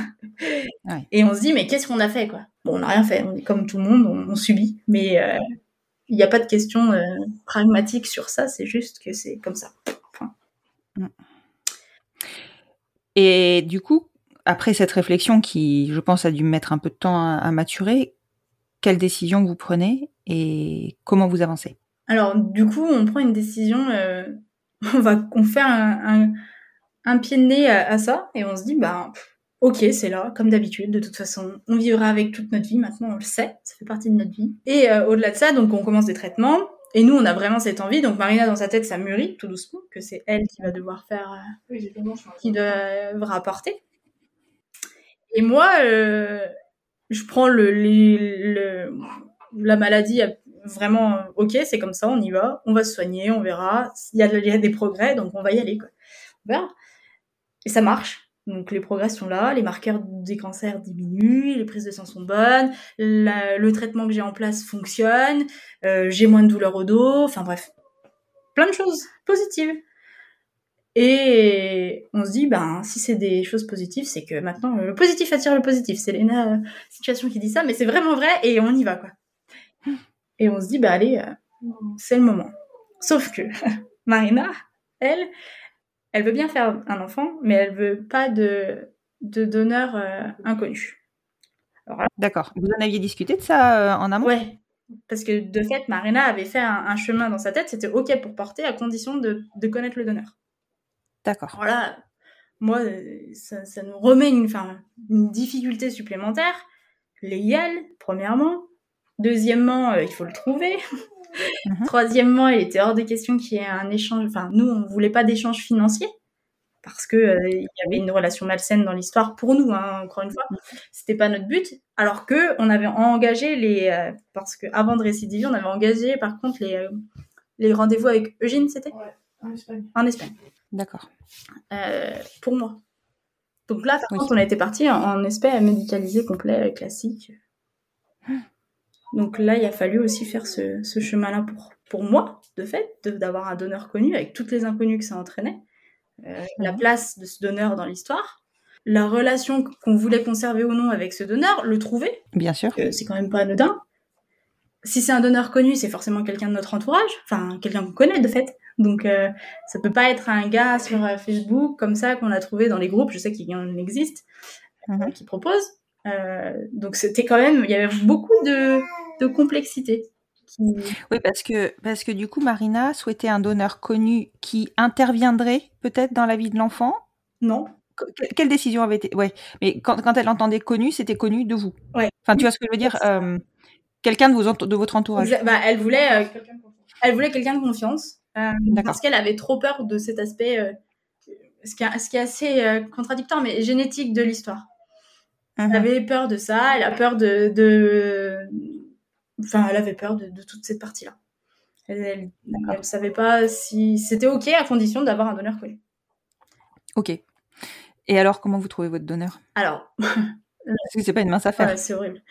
Ouais. Et on se dit, mais qu'est-ce qu'on a fait, quoi? Bon, on n'a rien fait, on est comme tout le monde, on, on subit. Mais euh, il n'y a pas de question euh, pragmatique sur ça, c'est juste que c'est comme ça. Et du coup, après cette réflexion qui, je pense, a dû mettre un peu de temps à, à maturer, quelle décision vous prenez et comment vous avancez? Alors, du coup, on prend une décision, euh, on va on fait un, un, pied de nez à, ça et on se dit, bah, ok, c'est là, comme d'habitude, de toute façon, on vivra avec toute notre vie, maintenant on le sait, ça fait partie de notre vie. Et euh, au-delà de ça, donc on commence des traitements, et nous, on a vraiment cette envie, donc Marina, dans sa tête, ça mûrit tout doucement, que c'est elle qui va devoir faire, euh, qui devra apporter. Et moi, je prends le, le, la maladie vraiment ok, c'est comme ça, on y va, on va se soigner, on verra. Il y a, il y a des progrès, donc on va y aller. Quoi. Et ça marche. Donc les progrès sont là, les marqueurs des cancers diminuent, les prises de sang sont bonnes, le traitement que j'ai en place fonctionne, euh, j'ai moins de douleurs au dos, enfin bref, plein de choses positives. Et on se dit, ben, si c'est des choses positives, c'est que maintenant, le positif attire le positif. C'est Léna euh, Situation qui dit ça, mais c'est vraiment vrai et on y va, quoi. Et on se dit, bah allez, euh, c'est le moment. Sauf que Marina, elle, elle veut bien faire un enfant, mais elle veut pas de, de donneur euh, inconnu. D'accord. Vous en aviez discuté de ça en amont? Ouais. Parce que de fait, Marina avait fait un, chemin dans sa tête, c'était OK pour porter à condition de, de connaître le donneur. D'accord. Voilà, moi, ça, ça nous remet une, une difficulté supplémentaire. Légal, premièrement. Deuxièmement, euh, il faut le trouver. Mhm. Troisièmement, il était hors de question qu'il y ait un échange. Enfin, nous, on voulait pas d'échange financier parce que euh, il y avait une relation malsaine dans l'histoire pour nous. Hein, encore une fois, mhm. c'était pas notre but. Alors que on avait engagé les euh, parce que avant de récidiver, on avait engagé par contre les les rendez-vous avec Eugène, c'était ouais, en Espagne. En Espagne. D'accord. Euh, pour moi. Donc là, par contre, on a été parti en, en espèce médicalisé complet, classique. Donc là, il a fallu aussi faire ce, chemin-là pour, pour moi, de fait, d'avoir un donneur connu, avec toutes les inconnues que ça entraînait. Euh, la mhm. place de ce donneur dans l'histoire. La relation qu'on voulait conserver ou non avec ce donneur, le trouver. Bien sûr. c'est quand même pas anodin. Si c'est un donneur connu, c'est forcément quelqu'un de notre entourage, enfin quelqu'un qu'on connaît de fait. Donc euh, ça peut pas être un gars sur euh, Facebook comme ça qu'on a trouvé dans les groupes. Je sais qu'il y en existe mhm. qui proposent. Euh, donc c'était quand même, il y avait beaucoup de, de complexité. Oui, parce que, parce que du coup, Marina souhaitait un donneur connu qui interviendrait peut-être dans la vie de l'enfant? Non. quelle décision avait été. Ouais, mais quand, quand elle entendait connu, c'était connu de vous? Ouais. Enfin, tu vois ce que je veux dire euh, Quelqu'un de, vos, de votre entourage. Bah, elle voulait, elle voulait quelqu'un de confiance. Euh, parce qu'elle avait trop peur de cet aspect, euh, ce, qui est, ce, qui est, assez euh, contradictoire, mais génétique de l'histoire. Elle mhm. avait peur de ça, elle a peur de, de... Enfin, elle avait peur de, de toute cette partie-là. Elle, ne savait pas si c'était OK à condition d'avoir un donneur connu. OK. Et alors, comment vous trouvez votre donneur? Alors, parce que c'est pas une mince affaire. Ouais, c'est horrible.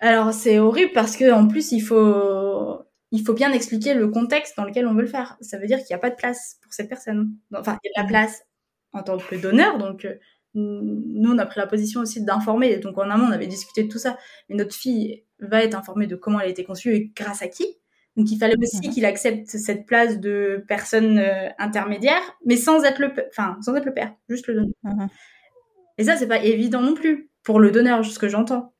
Alors, c'est horrible parce que en plus, il faut il faut bien expliquer le contexte dans lequel on veut le faire. Ça veut dire qu'il n'y a pas de place pour cette personne. Enfin, il y a de la place en tant que donneur, donc euh, nous, on a pris la position aussi d'informer. Donc en amont, on avait discuté de tout ça. Mais notre fille va être informée de comment elle a été conçue et grâce à qui. Donc il fallait aussi mhm. qu'il accepte cette place de personne euh, intermédiaire, mais sans être le, enfin sans être le père, juste le donneur. Mhm. Et ça, c'est pas évident non plus pour le donneur, ce que j'entends.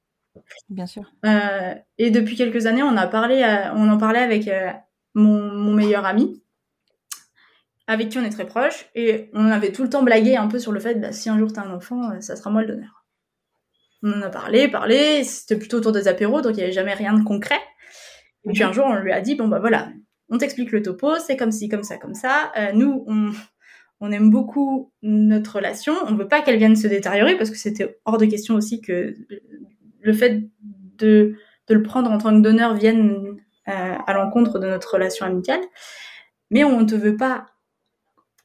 Bien sûr. Euh, et depuis quelques années, on a parlé, on en parlait avec euh, mon, meilleur ami, avec qui on est très proche, et on avait tout le temps blagué un peu sur le fait, bah, si un jour t'as un enfant, euh, ça sera moi le donneur. On en a parlé, parlé, c'était plutôt autour des apéros, donc il n'y avait jamais rien de concret. Et puis un jour, on lui a dit, bon bah voilà, on t'explique le topo, c'est comme ci, comme ça, comme ça. nous, on, on aime beaucoup notre relation, on veut pas qu'elle vienne se détériorer parce que c'était hors de question aussi que le fait de, de, le prendre en tant que donneur vienne euh, à l'encontre de notre relation amicale. Mais on ne te veut pas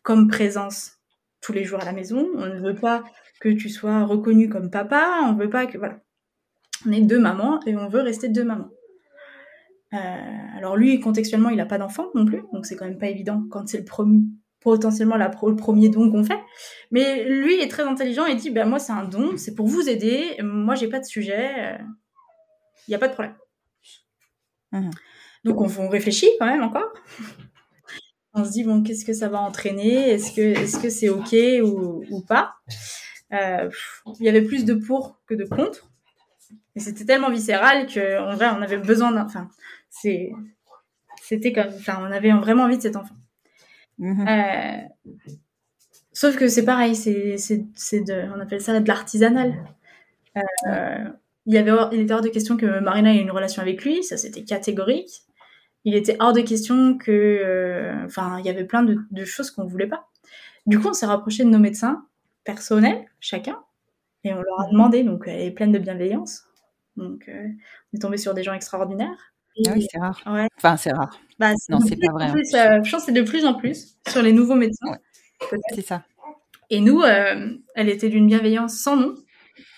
comme présence tous les jours à la maison. On ne veut pas que tu sois reconnu comme papa. On veut pas que voilà. On est deux mamans et on veut rester deux mamans. Euh, alors lui, contextuellement, il n'a pas d'enfant non plus, donc c'est quand même pas évident quand c'est le premier, potentiellement la le premier don qu'on fait. Mais lui est très intelligent et dit, ben moi c'est un don, c'est pour vous aider, moi j'ai pas de sujet, il euh, n'y a pas de problème. Mmh. Donc on, réfléchit quand même encore. On se dit, bon, qu'est-ce que ça va entraîner? Est-ce que est-ce que c'est OK ou, ou pas? Euh, Il y avait plus de pour que de contre. Et c'était tellement viscéral que en vrai, on avait besoin d'un. Enfin, c'est, c'était comme. Enfin, on avait vraiment envie de cet enfant. Mhm. Euh, sauf que c'est pareil, c'est, c'est, de, on appelle ça de l'artisanal. Euh, il, y avait, il était hors de question que Marina ait une relation avec lui, ça c'était catégorique. Il était hors de question que, euh, enfin, il y avait plein de, de choses qu'on voulait pas. Du coup, on s'est rapproché de nos médecins personnels, chacun, et on leur a demandé, donc elle est pleine de bienveillance. Donc, euh, on est tombé sur des gens extraordinaires. Ah oui, c'est rare. Ouais. Enfin, c'est rare. Bah, Non, c'est pas vrai, hein. plus, euh, je pense que c'est de plus en plus sur les nouveaux médecins. Ouais. C'est ça. Et nous, euh, elle était d'une bienveillance sans nom.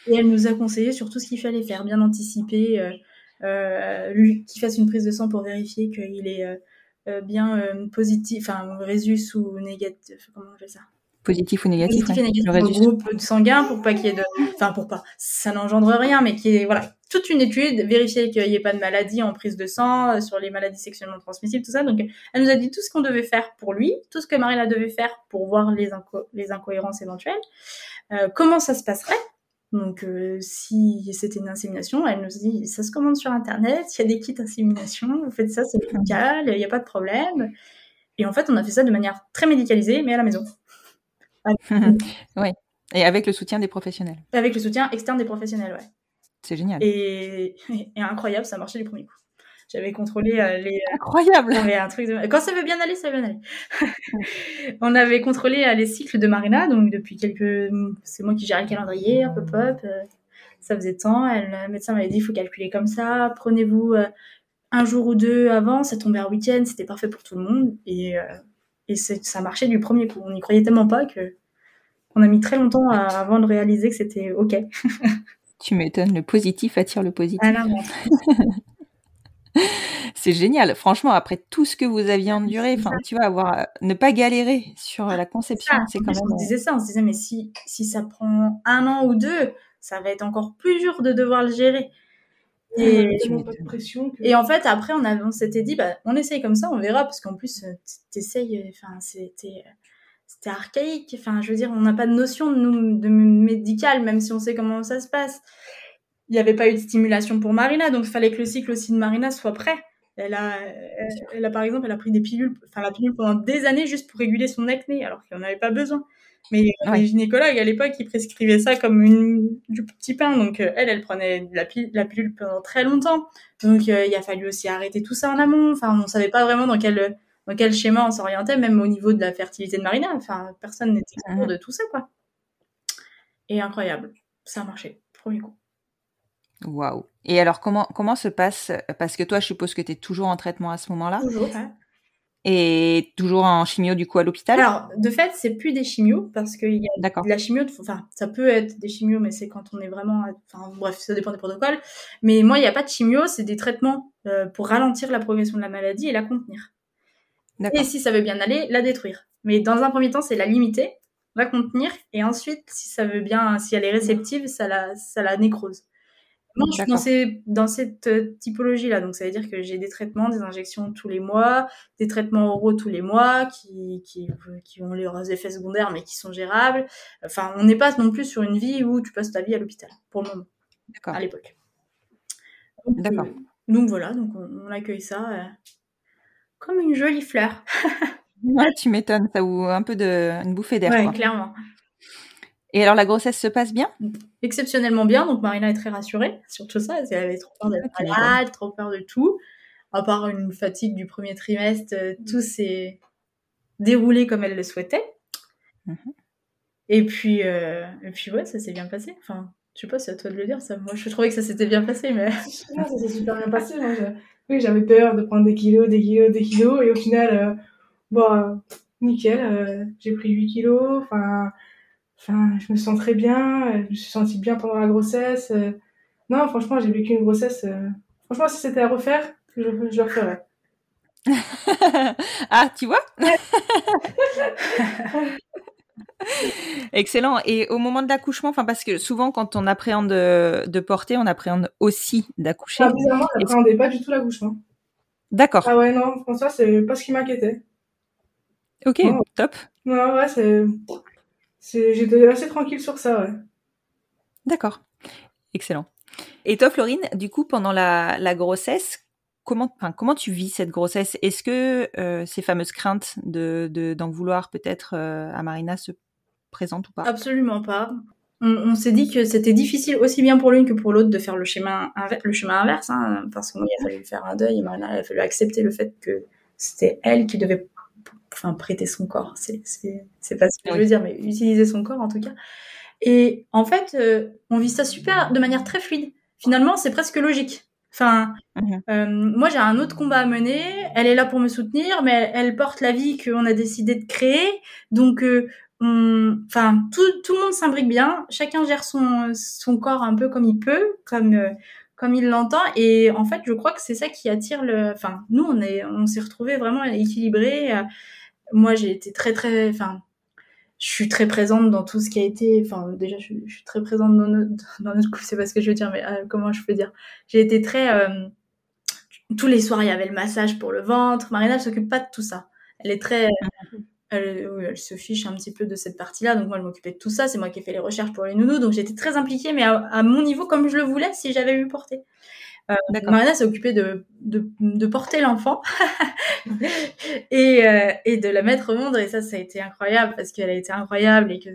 Et elle nous a conseillé sur tout ce qu'il fallait faire, bien anticiper, lui qu'il fasse une prise de sang pour vérifier qu'il est euh, euh, bien euh, positif, enfin résus ou négatif, comment on appelle ça? Positif ou négatif, Positif et ouais. négatif Le groupe sanguin pour pas qu'il y ait de, enfin pour pas, ça n'engendre rien, mais qu'il y ait voilà toute une étude, vérifier qu'il n'y ait pas de maladie en prise de sang, euh, sur les maladies sexuellement transmissibles, tout ça. Donc elle nous a dit tout ce qu'on devait faire pour lui, tout ce que Marina devait faire pour voir les, inco- les incohérences éventuelles, euh, comment ça se passerait? Donc, euh, si c'était une insémination, elle nous dit ça se commande sur internet, il y a des kits insémination, vous faites ça, c'est médical, il n'y a pas de problème. Et en fait, on a fait ça de manière très médicalisée, mais à la maison, Et avec le soutien des professionnels. avec le soutien externe des professionnels, ouais. C'est génial. Et, et incroyable, ça marchait du premier coup. J'avais contrôlé euh, les, Incroyable. Un truc de... Quand ça veut bien aller, ça veut bien aller. on avait contrôlé euh, les cycles de Marina, donc depuis quelques... C'est moi qui gérais le calendrier, hop, hop. euh, ça faisait temps. Elle, le médecin m'avait dit, il faut calculer comme ça. Prenez-vous euh, un jour ou deux avant. Ça tombait un week-end, c'était parfait pour tout le monde. Et, euh, ça marchait du premier coup. On n'y croyait tellement pas que on a mis très longtemps à- avant de réaliser que c'était OK. Tu m'étonnes, le positif attire le positif. Ah, là. C'est génial. Franchement, après tout ce que vous aviez enduré, enfin, tu vois, avoir, ne pas galérer sur la conception, c'est quand même. On se disait ça, on se disait, mais si, si ça prend un an ou deux, ça va être encore plus dur de devoir le gérer. Il Et, pas de m'étonnes. pression que... et en fait, après, on, on s'était dit, bah, on essaye comme ça, on verra, parce qu'en plus, euh, t'essayes, euh, enfin, c'était, euh, c'était archaïque. Enfin, je veux dire, on n'a pas de notion de, nous, de médical, même si on sait comment ça se passe. Il n'y avait pas eu de stimulation pour Marina, donc il fallait que le cycle aussi de Marina soit prêt. Elle a, elle, elle a, par exemple, elle a pris des pilules, enfin, la pilule pendant des années juste pour réguler son acné, alors qu'elle n'en avait pas besoin. Mais Ouais. les gynécologues, à l'époque, ils prescrivaient ça comme une, du petit pain. Donc, euh, elle, elle prenait de la, pi- la pilule pendant très longtemps. Donc, euh, il a fallu aussi arrêter tout ça en amont. Enfin, on savait pas vraiment dans quel, dans quel schéma on s'orientait, même au niveau de la fertilité de Marina. Enfin, personne n'était au courant de tout ça, quoi. Et incroyable. Ça a marché. Premier coup. Waouh. Et alors, comment, comment se passe Parce que toi, je suppose que tu es toujours en traitement à ce moment-là? Toujours, et toujours en chimio du coup à l'hôpital? Alors, de fait, c'est plus des chimios parce qu'il y a D'accord. de la chimio, de- enfin, ça peut être des chimios, mais c'est quand on est vraiment, enfin, bref, ça dépend des protocoles. Mais moi, il n'y a pas de chimio, c'est des traitements euh, pour ralentir la progression de la maladie et la contenir. D'accord. Et si ça veut bien aller, la détruire. Mais dans un premier temps, c'est la limiter, la contenir, et ensuite, si ça veut bien, si elle est réceptive, ça la, ça la nécrose. Moi, je suis dans, D'accord. ces, dans cette euh, typologie-là. Donc, ça veut dire que j'ai des traitements, des injections tous les mois, des traitements oraux tous les mois, qui, qui, qui ont leurs effets secondaires, mais qui sont gérables. Enfin, on n'est pas non plus sur une vie où tu passes ta vie à l'hôpital, pour le moment, D'accord. à l'époque. D'accord. euh, donc voilà, donc on, on accueille ça euh, comme une jolie fleur. Ouais, tu m'étonnes, ça ou un peu de une bouffée d'air. Ouais, quoi. clairement. Et alors la grossesse se passe bien? Exceptionnellement bien. Donc Marina est très rassurée sur tout ça. Elle avait trop peur d'être Ah, tu malade, trop peur de tout. À part une fatigue du premier trimestre, euh, tout s'est déroulé comme elle le souhaitait. Mhm. Et puis, euh, et puis ouais, ça s'est bien passé. Enfin, je sais pas, c'est à toi de le dire. Ça, moi, je trouvais que ça s'était bien passé, mais Non, ça s'est super bien passé. Moi, je- Oui, j'avais peur de prendre des kilos, des kilos, des kilos. Et au final, euh, bon, euh, nickel. euh, j'ai pris 8 kilos. Enfin, enfin, je me sens très bien. euh, Je me suis sentie bien pendant la grossesse. euh. Non, franchement, j'ai vécu une grossesse. euh, Franchement, si c'était à refaire, je, je le referais. Ah, tu vois? Excellent. Et au moment de l'accouchement, enfin parce que souvent quand on appréhende de, porter, on appréhende aussi d'accoucher. Ah, bizarrement, Est-ce- j'appréhendais pas du tout l'accouchement. D'accord. Ah ouais, non, François, c'est pas ce qui m'inquiétait. Ok, Non. top. Non, ouais, c'est. J'étais assez tranquille sur ça, ouais. D'accord. Excellent. Et toi, Florine, du coup, pendant la, la grossesse, comment, enfin, comment tu vis cette grossesse? Est-ce que euh, ces fameuses craintes de, de, d'en vouloir peut-être euh, à Marina se présentent ou pas? Absolument pas. On, on s'est dit que c'était difficile aussi bien pour l'une que pour l'autre de faire le chemin, le chemin inverse, hein, parce qu'il a fallu faire un deuil et Marina, il a fallu accepter le fait que c'était elle qui devait enfin, prêter son corps. C'est, c'est, c'est pas ce que je veux dire, mais utiliser son corps en tout cas. Et en fait, euh, on vit ça super, de manière très fluide. Finalement, c'est presque logique. Enfin, Mhm. euh, moi j'ai un autre combat à mener. Elle est là pour me soutenir, mais elle porte la vie qu'on a décidé de créer. Donc, euh, on, enfin, tout, tout le monde s'imbrique bien. Chacun gère son, son corps un peu comme il peut, comme euh, comme il l'entend. Et en fait, je crois que c'est ça qui attire le. Enfin, nous, on est, on s'est retrouvés vraiment équilibrés. Moi, j'ai été très très, enfin, je suis très présente dans tout ce qui a été. Enfin, déjà, je, suis- je suis très présente dans notre, dans notre couple. C'est pas ce que je veux dire, mais euh, comment je peux dire? J'ai été très. euh, tous les soirs, il y avait le massage pour le ventre. Marina, elle s'occupe pas de tout ça. Elle est très. Elle, oui, elle se fiche un petit peu de cette partie-là. Donc, moi, je m'occupais de tout ça. C'est moi qui ai fait les recherches pour les nounous. Donc, j'étais très impliquée, mais à, à mon niveau, comme je le voulais, si j'avais eu porté. Euh, D'accord. Marina s'est occupée de, de, de porter l'enfant et, euh, et de la mettre au monde. Et ça, ça a été incroyable parce qu'elle a été incroyable et que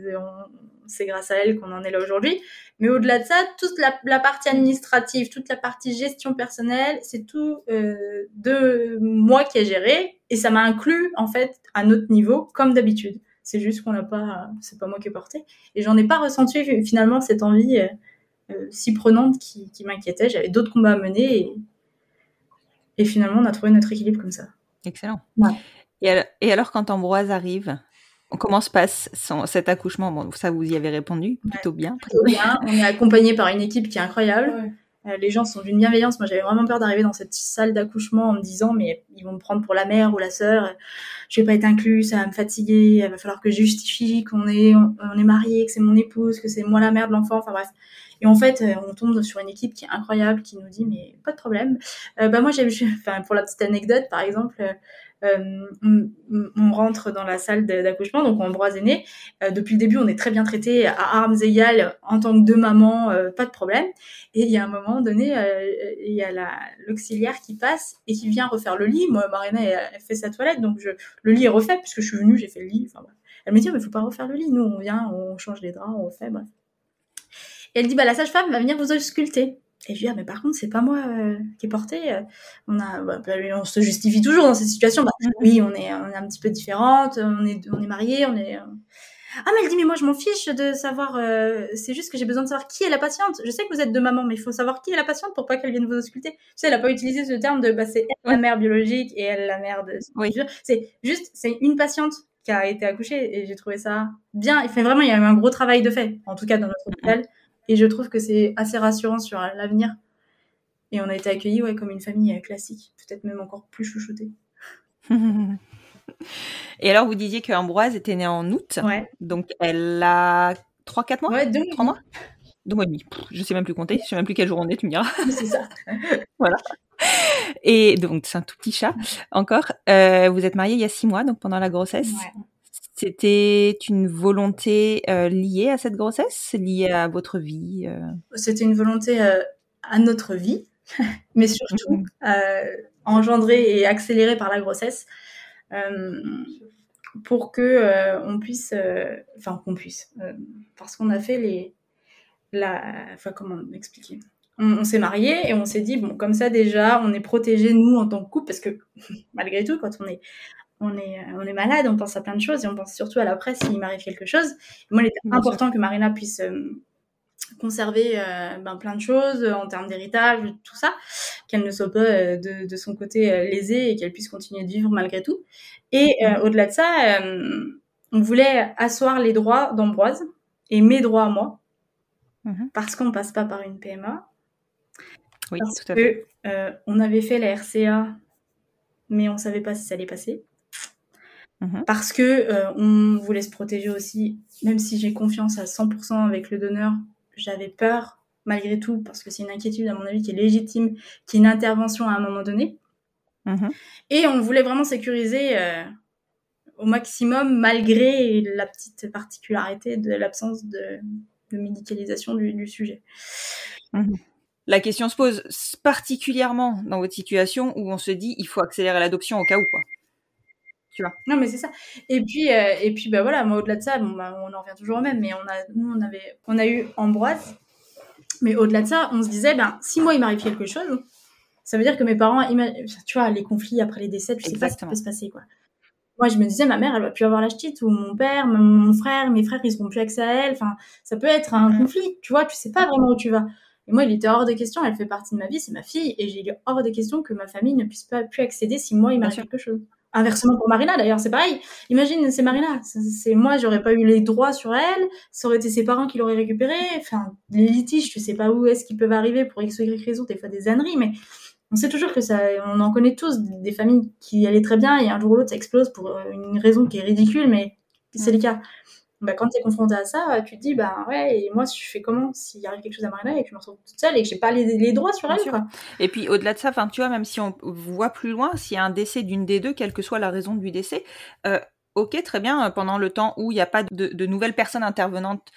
c'est grâce à elle qu'on en est là aujourd'hui. Mais au-delà de ça, toute la, la partie administrative, toute la partie gestion personnelle, c'est tout euh, de moi qui ai géré et ça m'a inclus en fait à notre niveau comme d'habitude. C'est juste qu'on n'a pas, c'est pas moi qui ai porté et j'en ai pas ressenti finalement cette envie euh, si prenante qui, qui m'inquiétait. J'avais d'autres combats à mener et, et finalement on a trouvé notre équilibre comme ça. Excellent. Ouais. Et, alors, et alors, quand Ambroise arrive, comment se passe son- cet accouchement? Bon, ça, vous y avez répondu plutôt bien. Plutôt bien. On est accompagné par une équipe qui est incroyable. Ouais. Euh, les gens sont d'une bienveillance. Moi, j'avais vraiment peur d'arriver dans cette salle d'accouchement en me disant, mais ils vont me prendre pour la mère ou la sœur. Je vais pas être inclus, ça va me fatiguer. Il va falloir que je justifie qu'on est, on, est mariés, que c'est mon épouse, que c'est moi la mère de l'enfant. Enfin bref. Et en fait, euh, on tombe sur une équipe qui est incroyable, qui nous dit, mais pas de problème. Euh, bah moi, j'ai, enfin pour la petite anecdote, par exemple. Euh, on, rentre dans la salle d'accouchement, donc Ambroise est né. Euh, depuis le début, on est très bien traité à armes égales en tant que deux mamans, euh, pas de problème. Et il y a un moment donné, il y a la- l'auxiliaire qui passe et qui vient refaire le lit. Moi, Marina, elle, fait sa toilette, donc je, le lit est refait puisque je suis venue, j'ai fait le lit. Enfin. Elle me dit, mais faut pas refaire le lit. Nous, on vient, on change les draps, on refait, bref. Et elle dit, bah, la sage-femme va venir vous ausculter. Et je dis, ah, mais par contre, c'est pas moi euh, qui ai porté. euh, On, a, bah, bah, on se justifie toujours dans cette situation. Bah, oui, on est, on est un petit peu différentes, on est, on est mariés, on est. euh, Ah, mais elle dit, mais moi, je m'en fiche de savoir. euh, c'est juste que j'ai besoin de savoir qui est la patiente. Je sais que vous êtes deux mamans, mais il faut savoir qui est la patiente pour pas qu'elle vienne vous ausculter. Tu sais, elle a pas utilisé ce terme de bah, c'est elle la mère biologique et elle la mère de. Oui. C'est juste, c'est une patiente qui a été accouchée et j'ai trouvé ça bien. Fait vraiment, il y a eu un gros travail de fait, en tout cas dans notre hôpital. Et je trouve que c'est assez rassurant sur l'avenir. Et on a été accueillis ouais, comme une famille euh, classique, peut-être même encore plus chouchoutée. Et alors, vous disiez que Ambroise était née en août, Ouais, donc elle a 3-4 mois? Ouais deux 3 mois? Deux mois et demi. Je sais même plus compter, je sais même plus quelle jour on est, tu me diras. c'est ça. Et donc, c'est un tout petit chat encore. Euh, vous êtes mariés il y a 6 mois, donc pendant la grossesse. Ouais. C'était une volonté euh, liée à cette grossesse, liée à votre vie euh, C'était une volonté euh, à notre vie, mais surtout euh, engendrée et accélérée par la grossesse, pour que on puisse, enfin qu'on puisse, parce qu'on a fait les, la, enfin comment expliquer. On, on s'est mariés et on s'est dit bon comme ça déjà on est protégés nous en tant que couple parce que malgré tout quand on est on est on est malade on pense à plein de choses et on pense surtout à l'après s'il m'arrive quelque chose. Moi il était Bien sûr. important que Marina puisse euh, conserver euh, ben, plein de choses euh, en termes d'héritage, tout ça, qu'elle ne soit pas euh, de, de son côté euh, lésée et qu'elle puisse continuer de vivre malgré tout. Et euh, au-delà de ça, euh, on voulait asseoir les droits d'Ambroise et mes droits à moi, Mhm. parce qu'on passe pas par une PMA, Oui, parce tout à fait. que euh, on avait fait la RCA, mais on savait pas si ça allait passer. Mhm. Parce que euh, on voulait se protéger aussi, même si j'ai confiance à 100% avec le donneur, j'avais peur malgré tout, parce que c'est une inquiétude à mon avis qui est légitime, qui est une intervention à un moment donné. Mhm. Et on voulait vraiment sécuriser euh, au maximum, malgré la petite particularité de l'absence de, de médicalisation du, du sujet. Mhm. la question se pose particulièrement dans votre situation où on se dit il faut accélérer l'adoption au cas où quoi. Tu vois. Non mais c'est ça. Et puis euh, et puis bah voilà, moi au-delà de ça, bon, bah, on en revient toujours au même, mais on a nous on avait on a eu Ambroise, mais au-delà de ça, on se disait ben si moi il m'arrive quelque chose, ça veut dire que mes parents, tu vois, les conflits après les décès, tu sais pas ce qui peut se passer quoi. Moi, je me disais, ma mère, elle va plus avoir la petite, ou mon père, mon frère, mes frères, ils auront plus accès à elle. Enfin, ça peut être un conflit, tu vois, tu sais pas vraiment où tu vas. Et moi, il était hors de question, elle fait partie de ma vie, c'est ma fille, et j'ai eu hors de question que ma famille ne puisse pas plus accéder si moi, il m'arrive quelque chose. Inversement pour Marina, d'ailleurs, c'est pareil. Imagine, c'est Marina. C'est moi, j'aurais pas eu les droits sur elle. Ça aurait été ses parents qui l'auraient récupéré. Enfin, les litiges, tu sais pas où est-ce qu'ils peuvent arriver pour X ou Y raison, des fois des âneries, mais on sait toujours que ça, on en connaît tous des familles qui allaient très bien et un jour ou l'autre ça explose pour une raison qui est ridicule, mais c'est le cas. Bah, quand tu es confronté à ça, tu te dis, bah ouais, et moi, je fais comment s'il arrive quelque chose à Marina et que je me retrouve toute seule et que j'ai pas les, droits sur elle, quoi. Et puis, au-delà de ça, tu vois, même si on voit plus loin, s'il y a un décès d'une des deux, quelle que soit la raison du décès, euh, ok, très bien, pendant le temps où il n'y a pas de, de, nouvelles personnes intervenantes,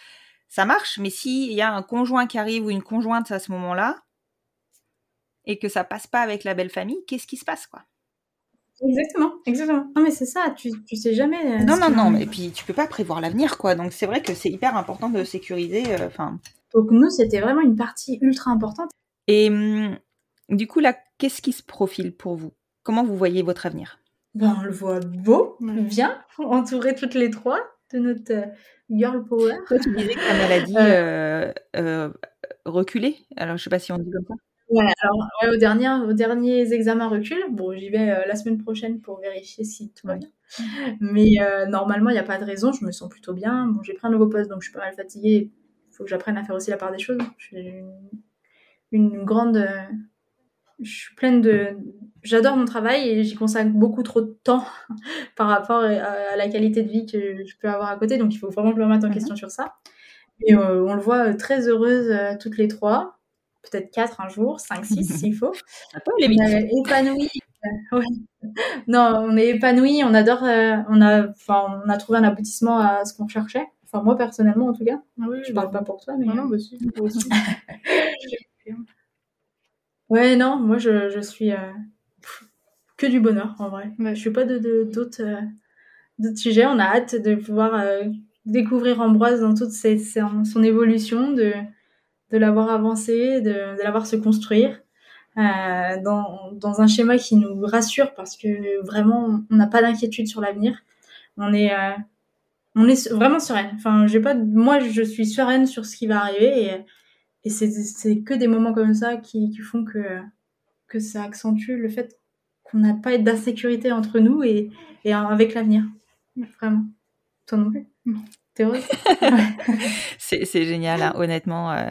ça marche, mais s'il y a un conjoint qui arrive ou une conjointe à ce moment-là, et que ça passe pas avec la belle famille, qu'est-ce qui se passe, quoi? Exactement, exactement. Non mais c'est ça, tu, tu sais jamais. Euh, non non non, et puis tu peux pas prévoir l'avenir quoi. Donc c'est vrai que c'est hyper important de sécuriser. Euh, enfin. Donc nous c'était vraiment une partie ultra importante. Et hum, du coup là, qu'est-ce qui se profile pour vous? Comment vous voyez votre avenir? Ben, on le voit beau, bien, entouré toutes les trois de notre euh, girl power. Toi, tu disais que la maladie euh, reculait. Alors je sais pas si on dit comme ça. Ouais, alors ouais, au dernier, aux derniers examens recul, bon, j'y vais euh, la semaine prochaine pour vérifier si tout va bien. Mais euh, normalement, il n'y a pas de raison, je me sens plutôt bien. Bon, j'ai pris un nouveau poste, donc je suis pas mal fatiguée. Il faut que j'apprenne à faire aussi la part des choses. J'ai une, une, grande. Euh, je suis pleine de. J'adore mon travail et j'y consacre beaucoup trop de temps par rapport à, la qualité de vie que je peux avoir à côté. Donc, il faut vraiment que je me remette en mmh question sur ça. Et on le voit très heureuse toutes les trois peut-être 4 un jour, 5, 6 s'il faut. on est épanoui. Euh, non, on est épanoui, on adore, euh, on, a, on a trouvé un aboutissement à ce qu'on cherchait. Enfin, moi personnellement en tout cas. Ah oui, je parle pas pour toi, mais. Non, bah, si, aussi. ouais, non, moi je, je suis euh, que du bonheur en vrai. Je suis pas de, d'autres, d'autres sujets. On a hâte de pouvoir découvrir Ambroise dans toute son évolution, de de l'avoir avancé, de, l'avoir se construire euh, dans, dans, un schéma qui nous rassure parce que vraiment on n'a pas d'inquiétude sur l'avenir. On est euh, on est vraiment sereine. Enfin, pas moi je suis sereine sur ce qui va arriver et, et c'est que des moments comme ça qui, qui font que que ça accentue le fait qu'on n'a pas d'insécurité entre nous et, et avec l'avenir. Vraiment. Toi non plus. c'est génial, hein, honnêtement. Euh,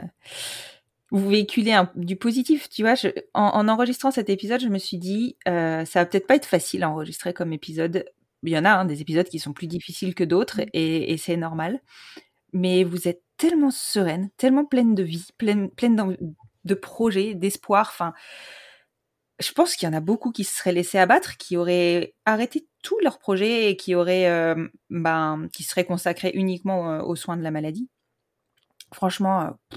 vous véhiculez du positif, tu vois. en, enregistrant cet épisode, je me suis dit, euh, ça va peut-être pas être facile à enregistrer comme épisode. Il y en a hein, des épisodes qui sont plus difficiles que d'autres mm. et, c'est normal. Mais vous êtes tellement sereine, tellement pleine de vie, pleine, pleine de projets, d'espoir. Enfin, je pense qu'il y en a beaucoup qui se seraient laissés abattre, qui auraient arrêté tous leurs projets et qui auraient, euh, ben, qui seraient consacrés uniquement euh, aux soins de la maladie. Franchement, euh,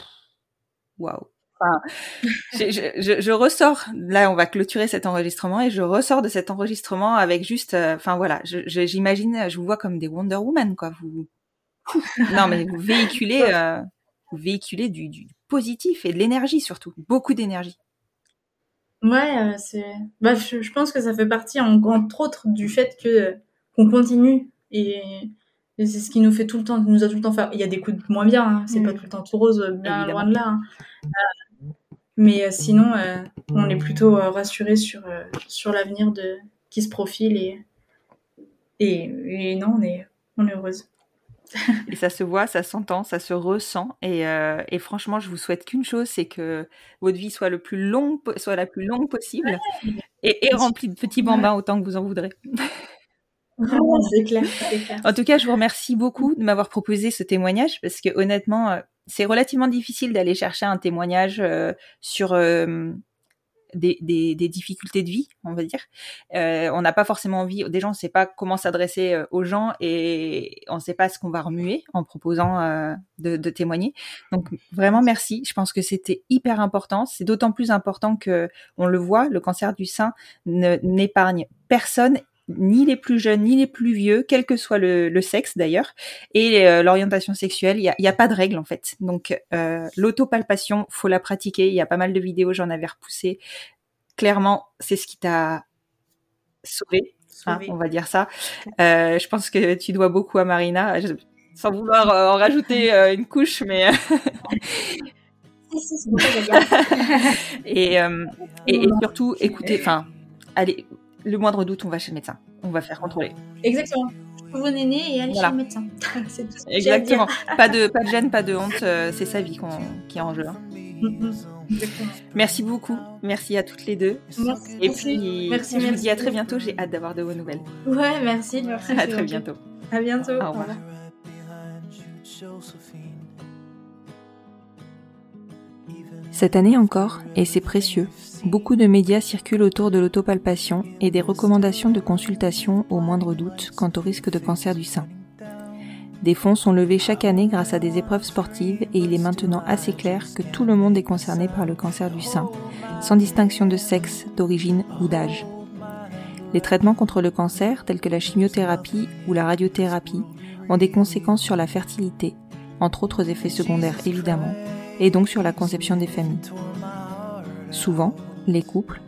waouh. Enfin, je, ressors, là on va clôturer cet enregistrement et je ressors de cet enregistrement avec juste, enfin voilà, j'imagine, je, vous vois comme des Wonder Woman quoi. Vous, non mais vous véhiculez, vous véhiculez du, du positif et de l'énergie surtout, beaucoup d'énergie. Ouais, euh, c'est. Bah, je, pense que ça fait partie, entre autres, du fait que qu'on continue et, c'est ce qui nous fait tout le temps, nous a tout le temps fait. Il y a des coups de moins bien, hein, c'est pas mm. tout le temps tout rose, bien loin de là. Hein. Euh, mais euh, sinon, on est plutôt rassuré sur sur l'avenir de qui se profile et et, et non, on est on est heureuse et ça se voit, ça s'entend, ça se ressent. Et, euh, et, franchement, je vous souhaite qu'une chose, c'est que votre vie soit le plus long, soit la plus longue possible et, et remplie de petits bambins autant que vous en voudrez. c'est clair, En tout cas, je vous remercie beaucoup de m'avoir proposé ce témoignage parce que honnêtement, euh, c'est relativement difficile d'aller chercher un témoignage euh, sur des, des, des, difficultés de vie, on va dire. Euh, on n'a pas forcément envie, déjà on ne sait pas comment s'adresser euh, aux gens et on ne sait pas ce qu'on va remuer en proposant euh, de, de, témoigner. Donc vraiment merci, je pense que c'était hyper important. C'est d'autant plus important que on le voit, le cancer du sein n'épargne personne ni les plus jeunes, ni les plus vieux, quel que soit le, le sexe d'ailleurs, et euh, l'orientation sexuelle, il n'y a, y a, pas de règle en fait. Donc euh, l'autopalpation, faut la pratiquer. Il y a pas mal de vidéos, j'en avais repoussé. Clairement, c'est ce qui t'a sauvé, hein, on va dire ça. Euh, je pense que tu dois beaucoup à Marina, sans vouloir euh, en rajouter une couche, mais... et, et, et, surtout, écoutez, enfin, allez, le moindre doute, on va chez le médecin. On va faire contrôler. Exactement. Vos nénés et aller chez le médecin. Exactement. Pas de, pas de gêne, pas de honte. Euh, c'est sa vie qui est en jeu. Hein. Merci beaucoup. Merci à toutes les deux. Merci. Et puis, merci, je vous dis à très bientôt. J'ai hâte d'avoir de vos nouvelles. Ouais, merci. merci à très bientôt. À bientôt. Au revoir. Cette année encore, et c'est précieux, beaucoup de médias circulent autour de l'autopalpation et des recommandations de consultation au moindre doute quant au risque de cancer du sein. Des fonds sont levés chaque année grâce à des épreuves sportives et il est maintenant assez clair que tout le monde est concerné par le cancer du sein, sans distinction de sexe, d'origine ou d'âge. Les traitements contre le cancer, tels que la chimiothérapie ou la radiothérapie, ont des conséquences sur la fertilité, entre autres effets secondaires évidemment, et donc sur la conception des familles. Souvent, les couples,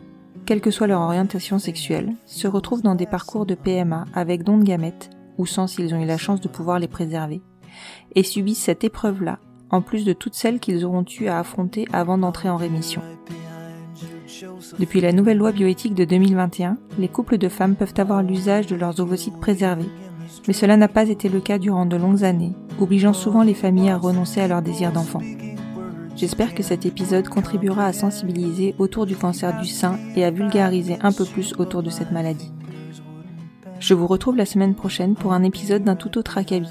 quelle que soit leur orientation sexuelle, se retrouvent dans des parcours de PMA avec don de gamètes, ou sans s'ils ont eu la chance de pouvoir les préserver, et subissent cette épreuve-là, en plus de toutes celles qu'ils auront eu à affronter avant d'entrer en rémission. Depuis la nouvelle loi bioéthique de 2021, les couples de femmes peuvent avoir l'usage de leurs ovocytes préservés, mais cela n'a pas été le cas durant de longues années, obligeant souvent les familles à renoncer à leur désir d'enfant. J'espère que cet épisode contribuera à sensibiliser autour du cancer du sein et à vulgariser un peu plus autour de cette maladie. Je vous retrouve la semaine prochaine pour un épisode d'un tout autre acabit.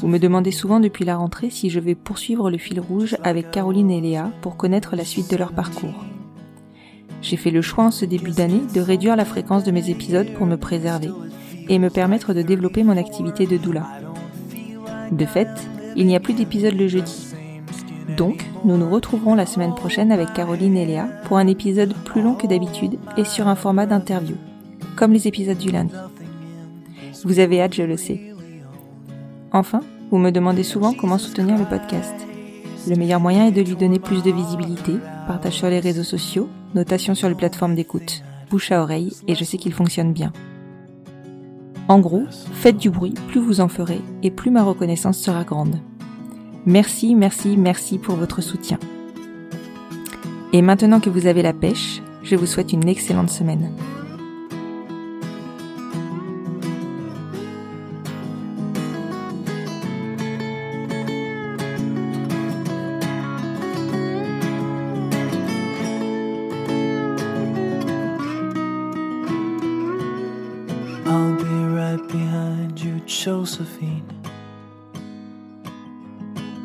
Vous me demandez souvent depuis la rentrée si je vais poursuivre le fil rouge avec Caroline et Léa pour connaître la suite de leur parcours. J'ai fait le choix en ce début d'année de réduire la fréquence de mes épisodes pour me préserver et me permettre de développer mon activité de doula. De fait, il n'y a plus d'épisodes le jeudi, donc, nous nous retrouverons la semaine prochaine avec Caroline et Léa pour un épisode plus long que d'habitude et sur un format d'interview, comme les épisodes du lundi. Vous avez hâte, je le sais. Enfin, vous me demandez souvent comment soutenir le podcast. Le meilleur moyen est de lui donner plus de visibilité, partage sur les réseaux sociaux, notation sur les plateformes d'écoute, bouche à oreille, et je sais qu'il fonctionne bien. En gros, faites du bruit, plus vous en ferez, et plus ma reconnaissance sera grande. Merci, merci, merci pour votre soutien. Et maintenant que vous avez la pêche, je vous souhaite une excellente semaine.